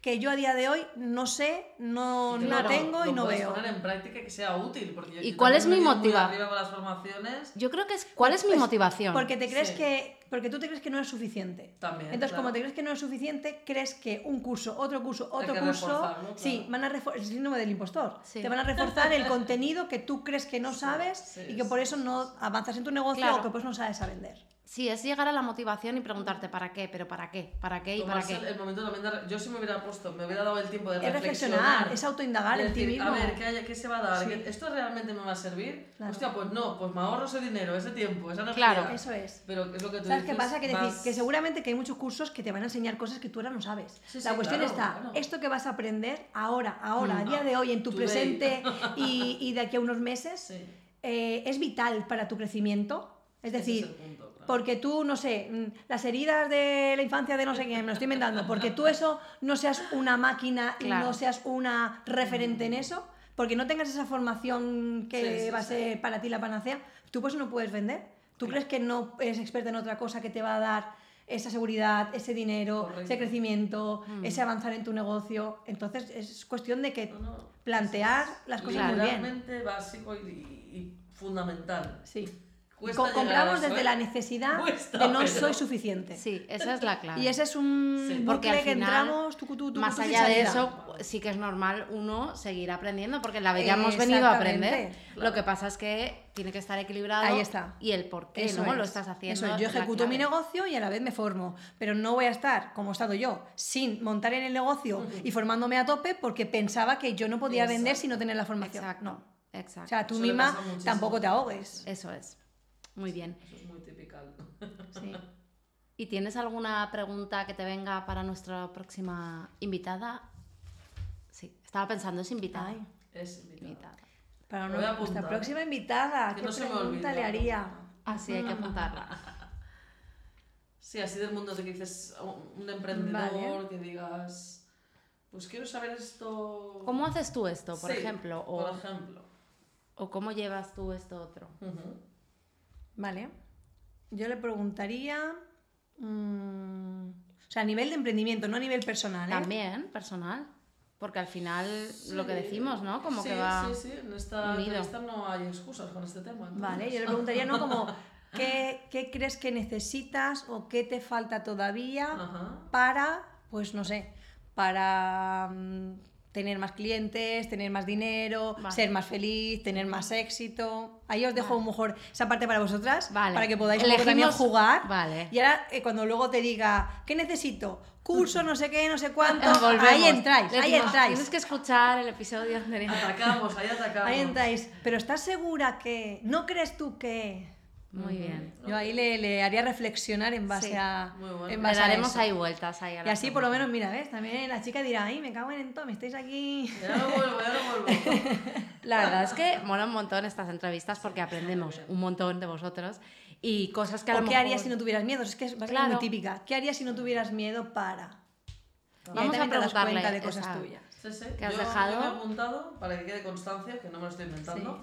que yo a día de hoy no sé, no, no Claro, tengo y lo no veo? poner en práctica y que sea útil. Porque yo- ¿Y yo cuál es mi me he ido muy motiva- arriba con las formaciones. Yo creo que es... ¿Cuál es mi Pues, motivación? Porque te crees Sí. que. Porque tú te crees que no es suficiente. También, Entonces, claro. como te crees que no es suficiente, crees que un curso, otro curso, Hay otro que curso. Sí, van a reforzar. El síndrome del impostor. Sí. Te van a reforzar el contenido que tú crees que no sabes sí, y que por sí, eso no avanzas en tu negocio Claro. o que pues no sabes a vender. Sí, es llegar a la motivación y preguntarte ¿para qué? ¿Pero para qué? ¿Para qué y para qué? el, el momento también de yo sí me hubiera puesto, me hubiera dado el tiempo de Es reflexionar. reflexionar, es autoindagar en ti mismo. A ver, ¿qué, hay- qué se va a dar? Sí. ¿Qué- ¿Esto realmente me va a servir? Claro. Hostia, pues no, pues me ahorro ese dinero, ese tiempo, esa energía. Claro. Eso es. Pero es lo que tú ¿Sabes qué dices, pasa? Que, decir, vas- que seguramente que hay muchos cursos que te van a enseñar cosas que tú ahora no sabes. Sí, la cuestión claro, está, claro. esto que vas a aprender ahora, ahora, a Mm. día de hoy, en tu presente *laughs* y, y de aquí a unos meses, Sí, eh, es vital para tu crecimiento. Es ese decir, el punto, claro. Porque tú, no sé, mm, las heridas de la infancia de no sé quién, me lo estoy inventando, porque tú eso no seas una máquina y Claro. no seas una referente en eso, porque no tengas esa formación que Sí, sí, va a sí. ser para ti la panacea, tú pues no puedes vender. ¿Tú crees que no eres experta en otra cosa que te va a dar esa seguridad, ese dinero, Correcto. ese crecimiento, Mm. ese avanzar en tu negocio? Entonces es cuestión de que No, no, plantear las cosas muy bien. literalmente básico y- y fundamental. Sí. Cuesta compramos desde ¿eh? la necesidad Cuesta, de no pero- soy suficiente. Sí, esa es la clave. Y ese es un Sí. Porque al que final, entramos tucu, tucu, tucu, Más allá de eso, sí que es normal uno seguir aprendiendo, porque en la vida ya hemos venido a aprender. Exactamente. Lo que pasa es que tiene que estar equilibrado Ahí está. y el por qué Eso no es. lo estás haciendo. Eso es. Yo ejecuto mi negocio y a la vez me formo. Pero no voy a estar, como he estado yo, sin montar en el negocio y formándome a tope porque pensaba que yo no podía vender sin no tener la formación. Exacto. No. Exacto. O sea, tú Eso misma tampoco te ahogues. Eso es. Muy bien. Eso es muy typical. *laughs* Sí. ¿Y tienes alguna pregunta que te venga para nuestra próxima invitada? Sí, estaba pensando, es invitada. Ay, Es invitada. Para nuestra apuntar, próxima ¿eh? invitada, Que ¿qué no se me pregunta le haría? Así hay que apuntarla. Sí, así del mundo de que dices un emprendedor, Vale. que digas, pues quiero saber esto. ¿Cómo haces tú esto, por Sí, ejemplo? O, Por ejemplo. ¿O cómo llevas tú esto otro? Ujú. Vale. Yo le preguntaría. mm, o sea, a nivel de emprendimiento, no a nivel personal. ¿eh? También, personal. Porque al final, lo que decimos, ¿no? Como sí, que va... Sí, sí, en esta unido. entrevista no hay excusas con este tema. entonces. Vale, yo le preguntaría, ¿no? Como, ¿qué, qué crees que necesitas o qué te falta todavía Ajá. para, pues no sé, para mm, tener más clientes, tener más dinero, Vale. ser más feliz, tener más éxito? Ahí os dejo a lo mejor esa parte para vosotras, Vale. para que podáis poco también Elegimos- jugar. Vale. Y ahora, eh, cuando luego te diga, ¿qué necesito? Curso, no sé qué, no sé cuánto. *laughs* Volvemos. ahí entráis, ahí entráis. Tienes que escuchar el episodio anterior. Atacamos, ahí atacamos. Ahí entráis. Pero ¿estás segura que... ¿No crees tú que...? Muy bien. Yo ahí le, le haría reflexionar en base Sí, a. muy bueno. en Le base a daremos eso. ahí vueltas ahí a Y así por lo menos, mira, ¿ves? También la chica dirá, ay, me cago en todo, me estáis aquí. Ya no vuelvo, ya no vuelvo. *laughs* La verdad es que mola un montón estas entrevistas porque aprendemos un montón de vosotros y cosas que a ¿O lo qué mejor... harías si no tuvieras miedo? Es que es bastante Claro. muy típica. ¿Qué harías si no tuvieras miedo para? Y ahí Vamos a también te das preguntarle cuenta de cosas esa- tuyas. Sí, sí. ¿Qué has yo, dejado? yo me he apuntado, para que quede constancia, que no me lo estoy inventando.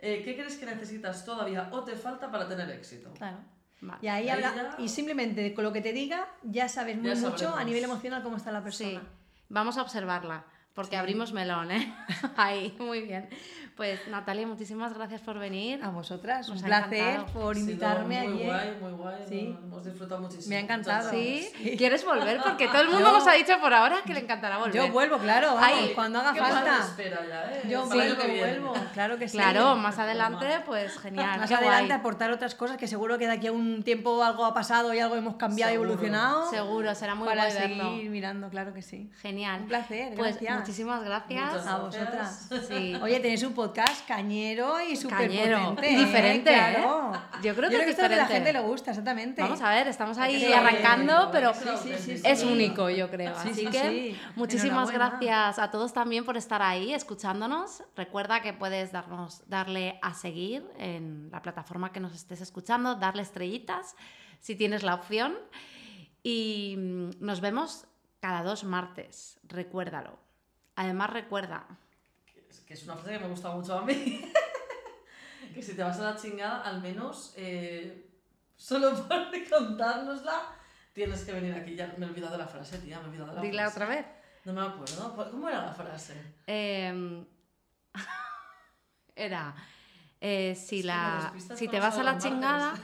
Eh, ¿Qué crees que necesitas todavía o te falta para tener éxito? Claro. Vale. Y ahí Ahí habla, ya- y simplemente con lo que te diga, ya sabes muy Ya mucho a nivel emocional cómo está la Sí, persona. vamos a observarla porque abrimos melón, ¿eh? *laughs* Ahí, muy bien. Pues Natalia, muchísimas gracias por venir. A vosotras, Nos un placer encantado. por invitarme muy aquí. guay, muy guay. Sí. no, hemos disfrutado muchísimo. Me ha encantado. ¿Sí? ¿Quieres volver? Porque todo el *laughs* mundo Yo- nos ha dicho por ahora que le encantará volver. Yo vuelvo, claro, vamos, Ay, cuando haga ¿Qué más falta. espera ya, eh? Yo vuelvo, que vuelvo, claro que sí. Claro, más adelante, pues genial. Más qué adelante guay. aportar otras cosas que seguro que de aquí a un tiempo algo ha pasado y algo hemos cambiado Seguro. y evolucionado. Seguro, será muy para guay seguir verlo. mirando, claro que sí. Genial. Un placer, Pues gracias. muchísimas gracias. Muchas A vosotras. Sí. Oye, tenéis un podcast cañero y súper potente. Y diferente, ¿eh? Claro. Yo creo que es que esto a la gente le gusta, exactamente. Vamos a ver, estamos ahí Sí, arrancando, sí, pero sí, es único, yo creo. Sí, Así sí, que muchísimas gracias a todos también por estar ahí escuchándonos. Recuerda que puedes darnos, darle a seguir en la plataforma que nos estés escuchando, darle estrellitas si tienes la opción. Y nos vemos cada dos martes, recuérdalo. Además, recuerda, Es que es una frase que me gusta mucho a mí. *laughs* que si te vas a la chingada, al menos eh, solo *laughs* por contárnosla, tienes que venir aquí. Ya me he olvidado de la frase, tía, me he olvidado de la dila frase. otra vez. No me acuerdo. ¿Cómo era la frase? Em, *laughs* era, eh, si, la, si te vas a la chingada,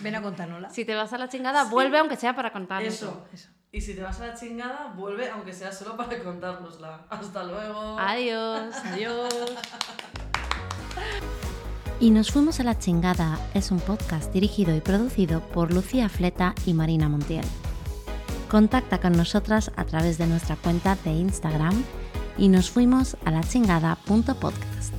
Ven a contárnosla. si te vas a la chingada, vuelve aunque sea para contarnos. Eso. Eso. Y si te vas a la chingada, vuelve, aunque sea solo para contárnosla. Hasta luego. Adiós. Adiós. Y nos fuimos a la chingada es un podcast dirigido y producido por Lucía Fleta y Marina Montiel. Contacta con nosotras a través de nuestra cuenta de Instagram y nos fuimos a la chingada.podcast.